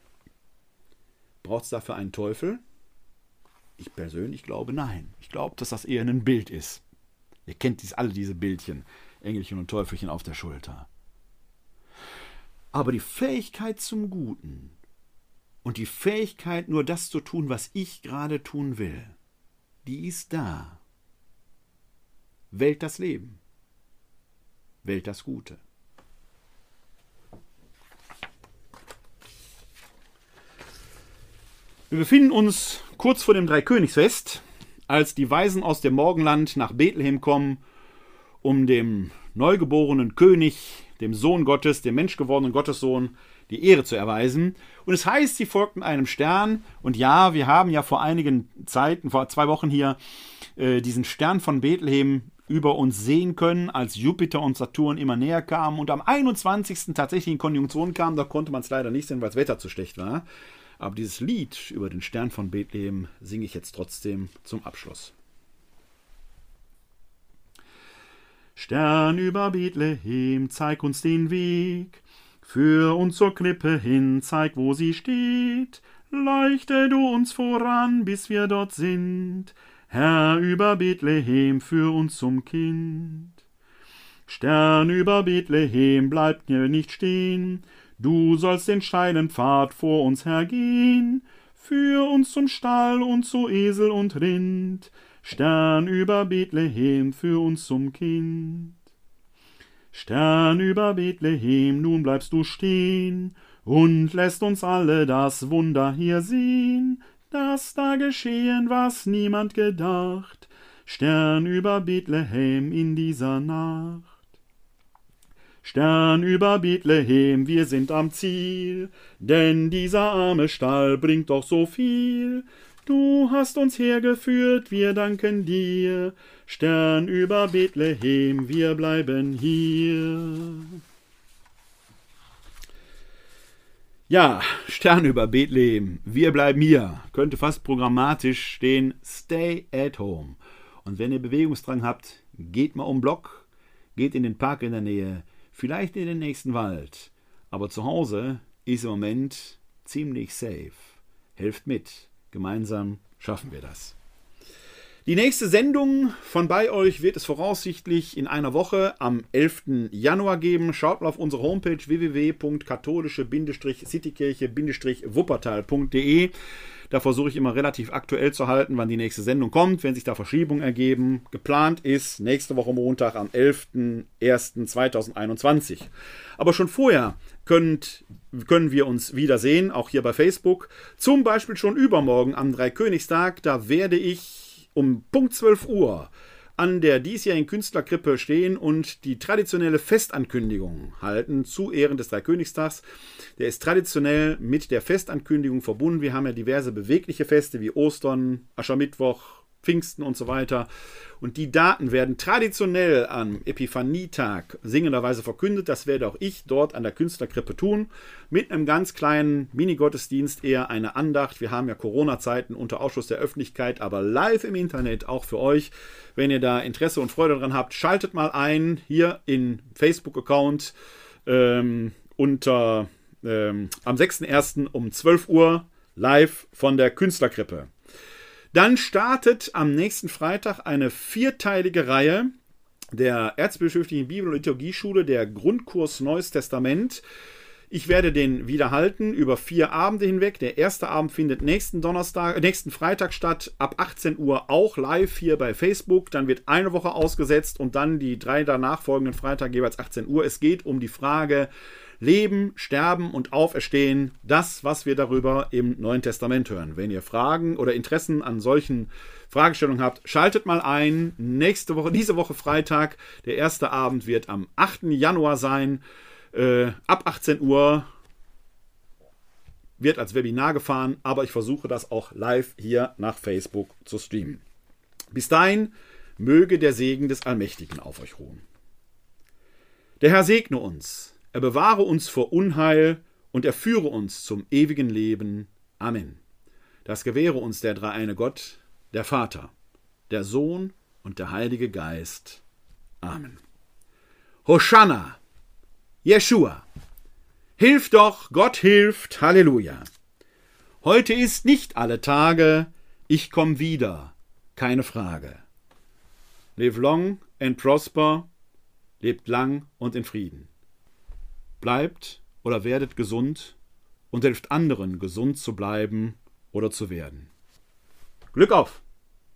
Braucht es dafür einen Teufel? Ich persönlich glaube nein. Ich glaube, dass das eher ein Bild ist. Ihr kennt dies, alle diese Bildchen, Engelchen und Teufelchen auf der Schulter. Aber die Fähigkeit zum Guten und die Fähigkeit, nur das zu tun, was ich gerade tun will, die ist da. Wählt das Leben. Wählt das Gute. Wir befinden uns kurz vor dem Dreikönigsfest, als die Weisen aus dem Morgenland nach Bethlehem kommen, um dem neugeborenen König, dem Sohn Gottes, dem menschgewordenen Gottessohn, die Ehre zu erweisen. Und es heißt, sie folgten einem Stern. Und ja, wir haben ja vor einigen Zeiten, vor zwei Wochen hier, äh, diesen Stern von Bethlehem über uns sehen können, als Jupiter und Saturn immer näher kamen und am 21. tatsächlich in Konjunktion kamen. Da konnte man es leider nicht sehen, weil das Wetter zu schlecht war. Aber dieses Lied über den Stern von Bethlehem singe ich jetzt trotzdem zum Abschluss. Stern über Bethlehem, zeig uns den Weg, führ uns zur Klippe hin, zeig, wo sie steht, leuchte du uns voran, bis wir dort sind, Herr über Bethlehem, führ uns zum Kind. Stern über Bethlehem, bleib mir nicht stehen, Du sollst den steilen Pfad vor uns hergehen, führ uns zum Stall und zu Esel und Rind, Stern über Bethlehem, führ uns zum Kind. Stern über Bethlehem, nun bleibst du stehen und lässt uns alle das Wunder hier sehen, dass da geschehen, was niemand gedacht. Stern über Bethlehem in dieser Nacht. Stern über Bethlehem, wir sind am Ziel, denn dieser arme Stall bringt doch so viel. Du hast uns hergeführt, wir danken dir. Stern über Bethlehem, wir bleiben hier. Ja, Stern über Bethlehem, wir bleiben hier. Könnte fast programmatisch stehen, stay at home. Und wenn ihr Bewegungsdrang habt, geht mal um Block, geht in den Park in der Nähe, vielleicht in den nächsten Wald. Aber zu Hause ist im Moment ziemlich safe. Helft mit. Gemeinsam schaffen wir das. Die nächste Sendung von bei euch wird es voraussichtlich in einer Woche am 11. Januar geben. Schaut mal auf unsere Homepage www.katholische-citykirche-wuppertal.de. Da versuche ich immer relativ aktuell zu halten, wann die nächste Sendung kommt, wenn sich da Verschiebungen ergeben. Geplant ist nächste Woche Montag am 11.01.2021. Aber schon vorher könnt, können wir uns wiedersehen, auch hier bei Facebook. Zum Beispiel schon übermorgen am Dreikönigstag. Da werde ich um Punkt 12 Uhr an der diesjährigen Künstlerkrippe stehen und die traditionelle Festankündigung halten zu Ehren des Dreikönigstags. Der ist traditionell mit der Festankündigung verbunden. Wir haben ja diverse bewegliche Feste wie Ostern, Aschermittwoch, Pfingsten und so weiter. Und die Daten werden traditionell am Epiphanietag singenderweise verkündet. Das werde auch ich dort an der Künstlerkrippe tun. Mit einem ganz kleinen Mini-Gottesdienst, eher eine Andacht. Wir haben ja Corona-Zeiten unter Ausschuss der Öffentlichkeit, aber live im Internet auch für euch. Wenn ihr da Interesse und Freude daran habt, schaltet mal ein hier in Facebook-Account ähm, unter ähm, am 6.1. um 12 Uhr live von der Künstlerkrippe. Dann startet am nächsten Freitag eine vierteilige Reihe der Erzbischöflichen Bibel- und Liturgieschule, der Grundkurs Neues Testament. Ich werde den wiederhalten über vier Abende hinweg. Der erste Abend findet nächsten Donnerstag, äh, nächsten Freitag statt, ab 18 Uhr auch live hier bei Facebook. Dann wird eine Woche ausgesetzt und dann die drei danach folgenden Freitag jeweils 18 Uhr. Es geht um die Frage, Leben, Sterben und Auferstehen, das, was wir darüber im Neuen Testament hören. Wenn ihr Fragen oder Interessen an solchen Fragestellungen habt, schaltet mal ein. Nächste Woche, diese Woche Freitag, der erste Abend wird am 8. Januar sein, äh, ab 18 Uhr wird als Webinar gefahren, aber ich versuche das auch live hier nach Facebook zu streamen. Bis dahin möge der Segen des Allmächtigen auf euch ruhen. Der Herr segne uns, er bewahre uns vor Unheil und er führe uns zum ewigen Leben. Amen. Das gewähre uns der dreieine Gott, der Vater, der Sohn und der Heilige Geist. Amen. Hosanna, Jeshua. Hilf doch, Gott hilft, Halleluja. Heute ist nicht alle Tage, ich komm wieder, keine Frage. Live long and prosper, lebt lang und in Frieden. Bleibt oder werdet gesund und hilft anderen, gesund zu bleiben oder zu werden. Glück auf!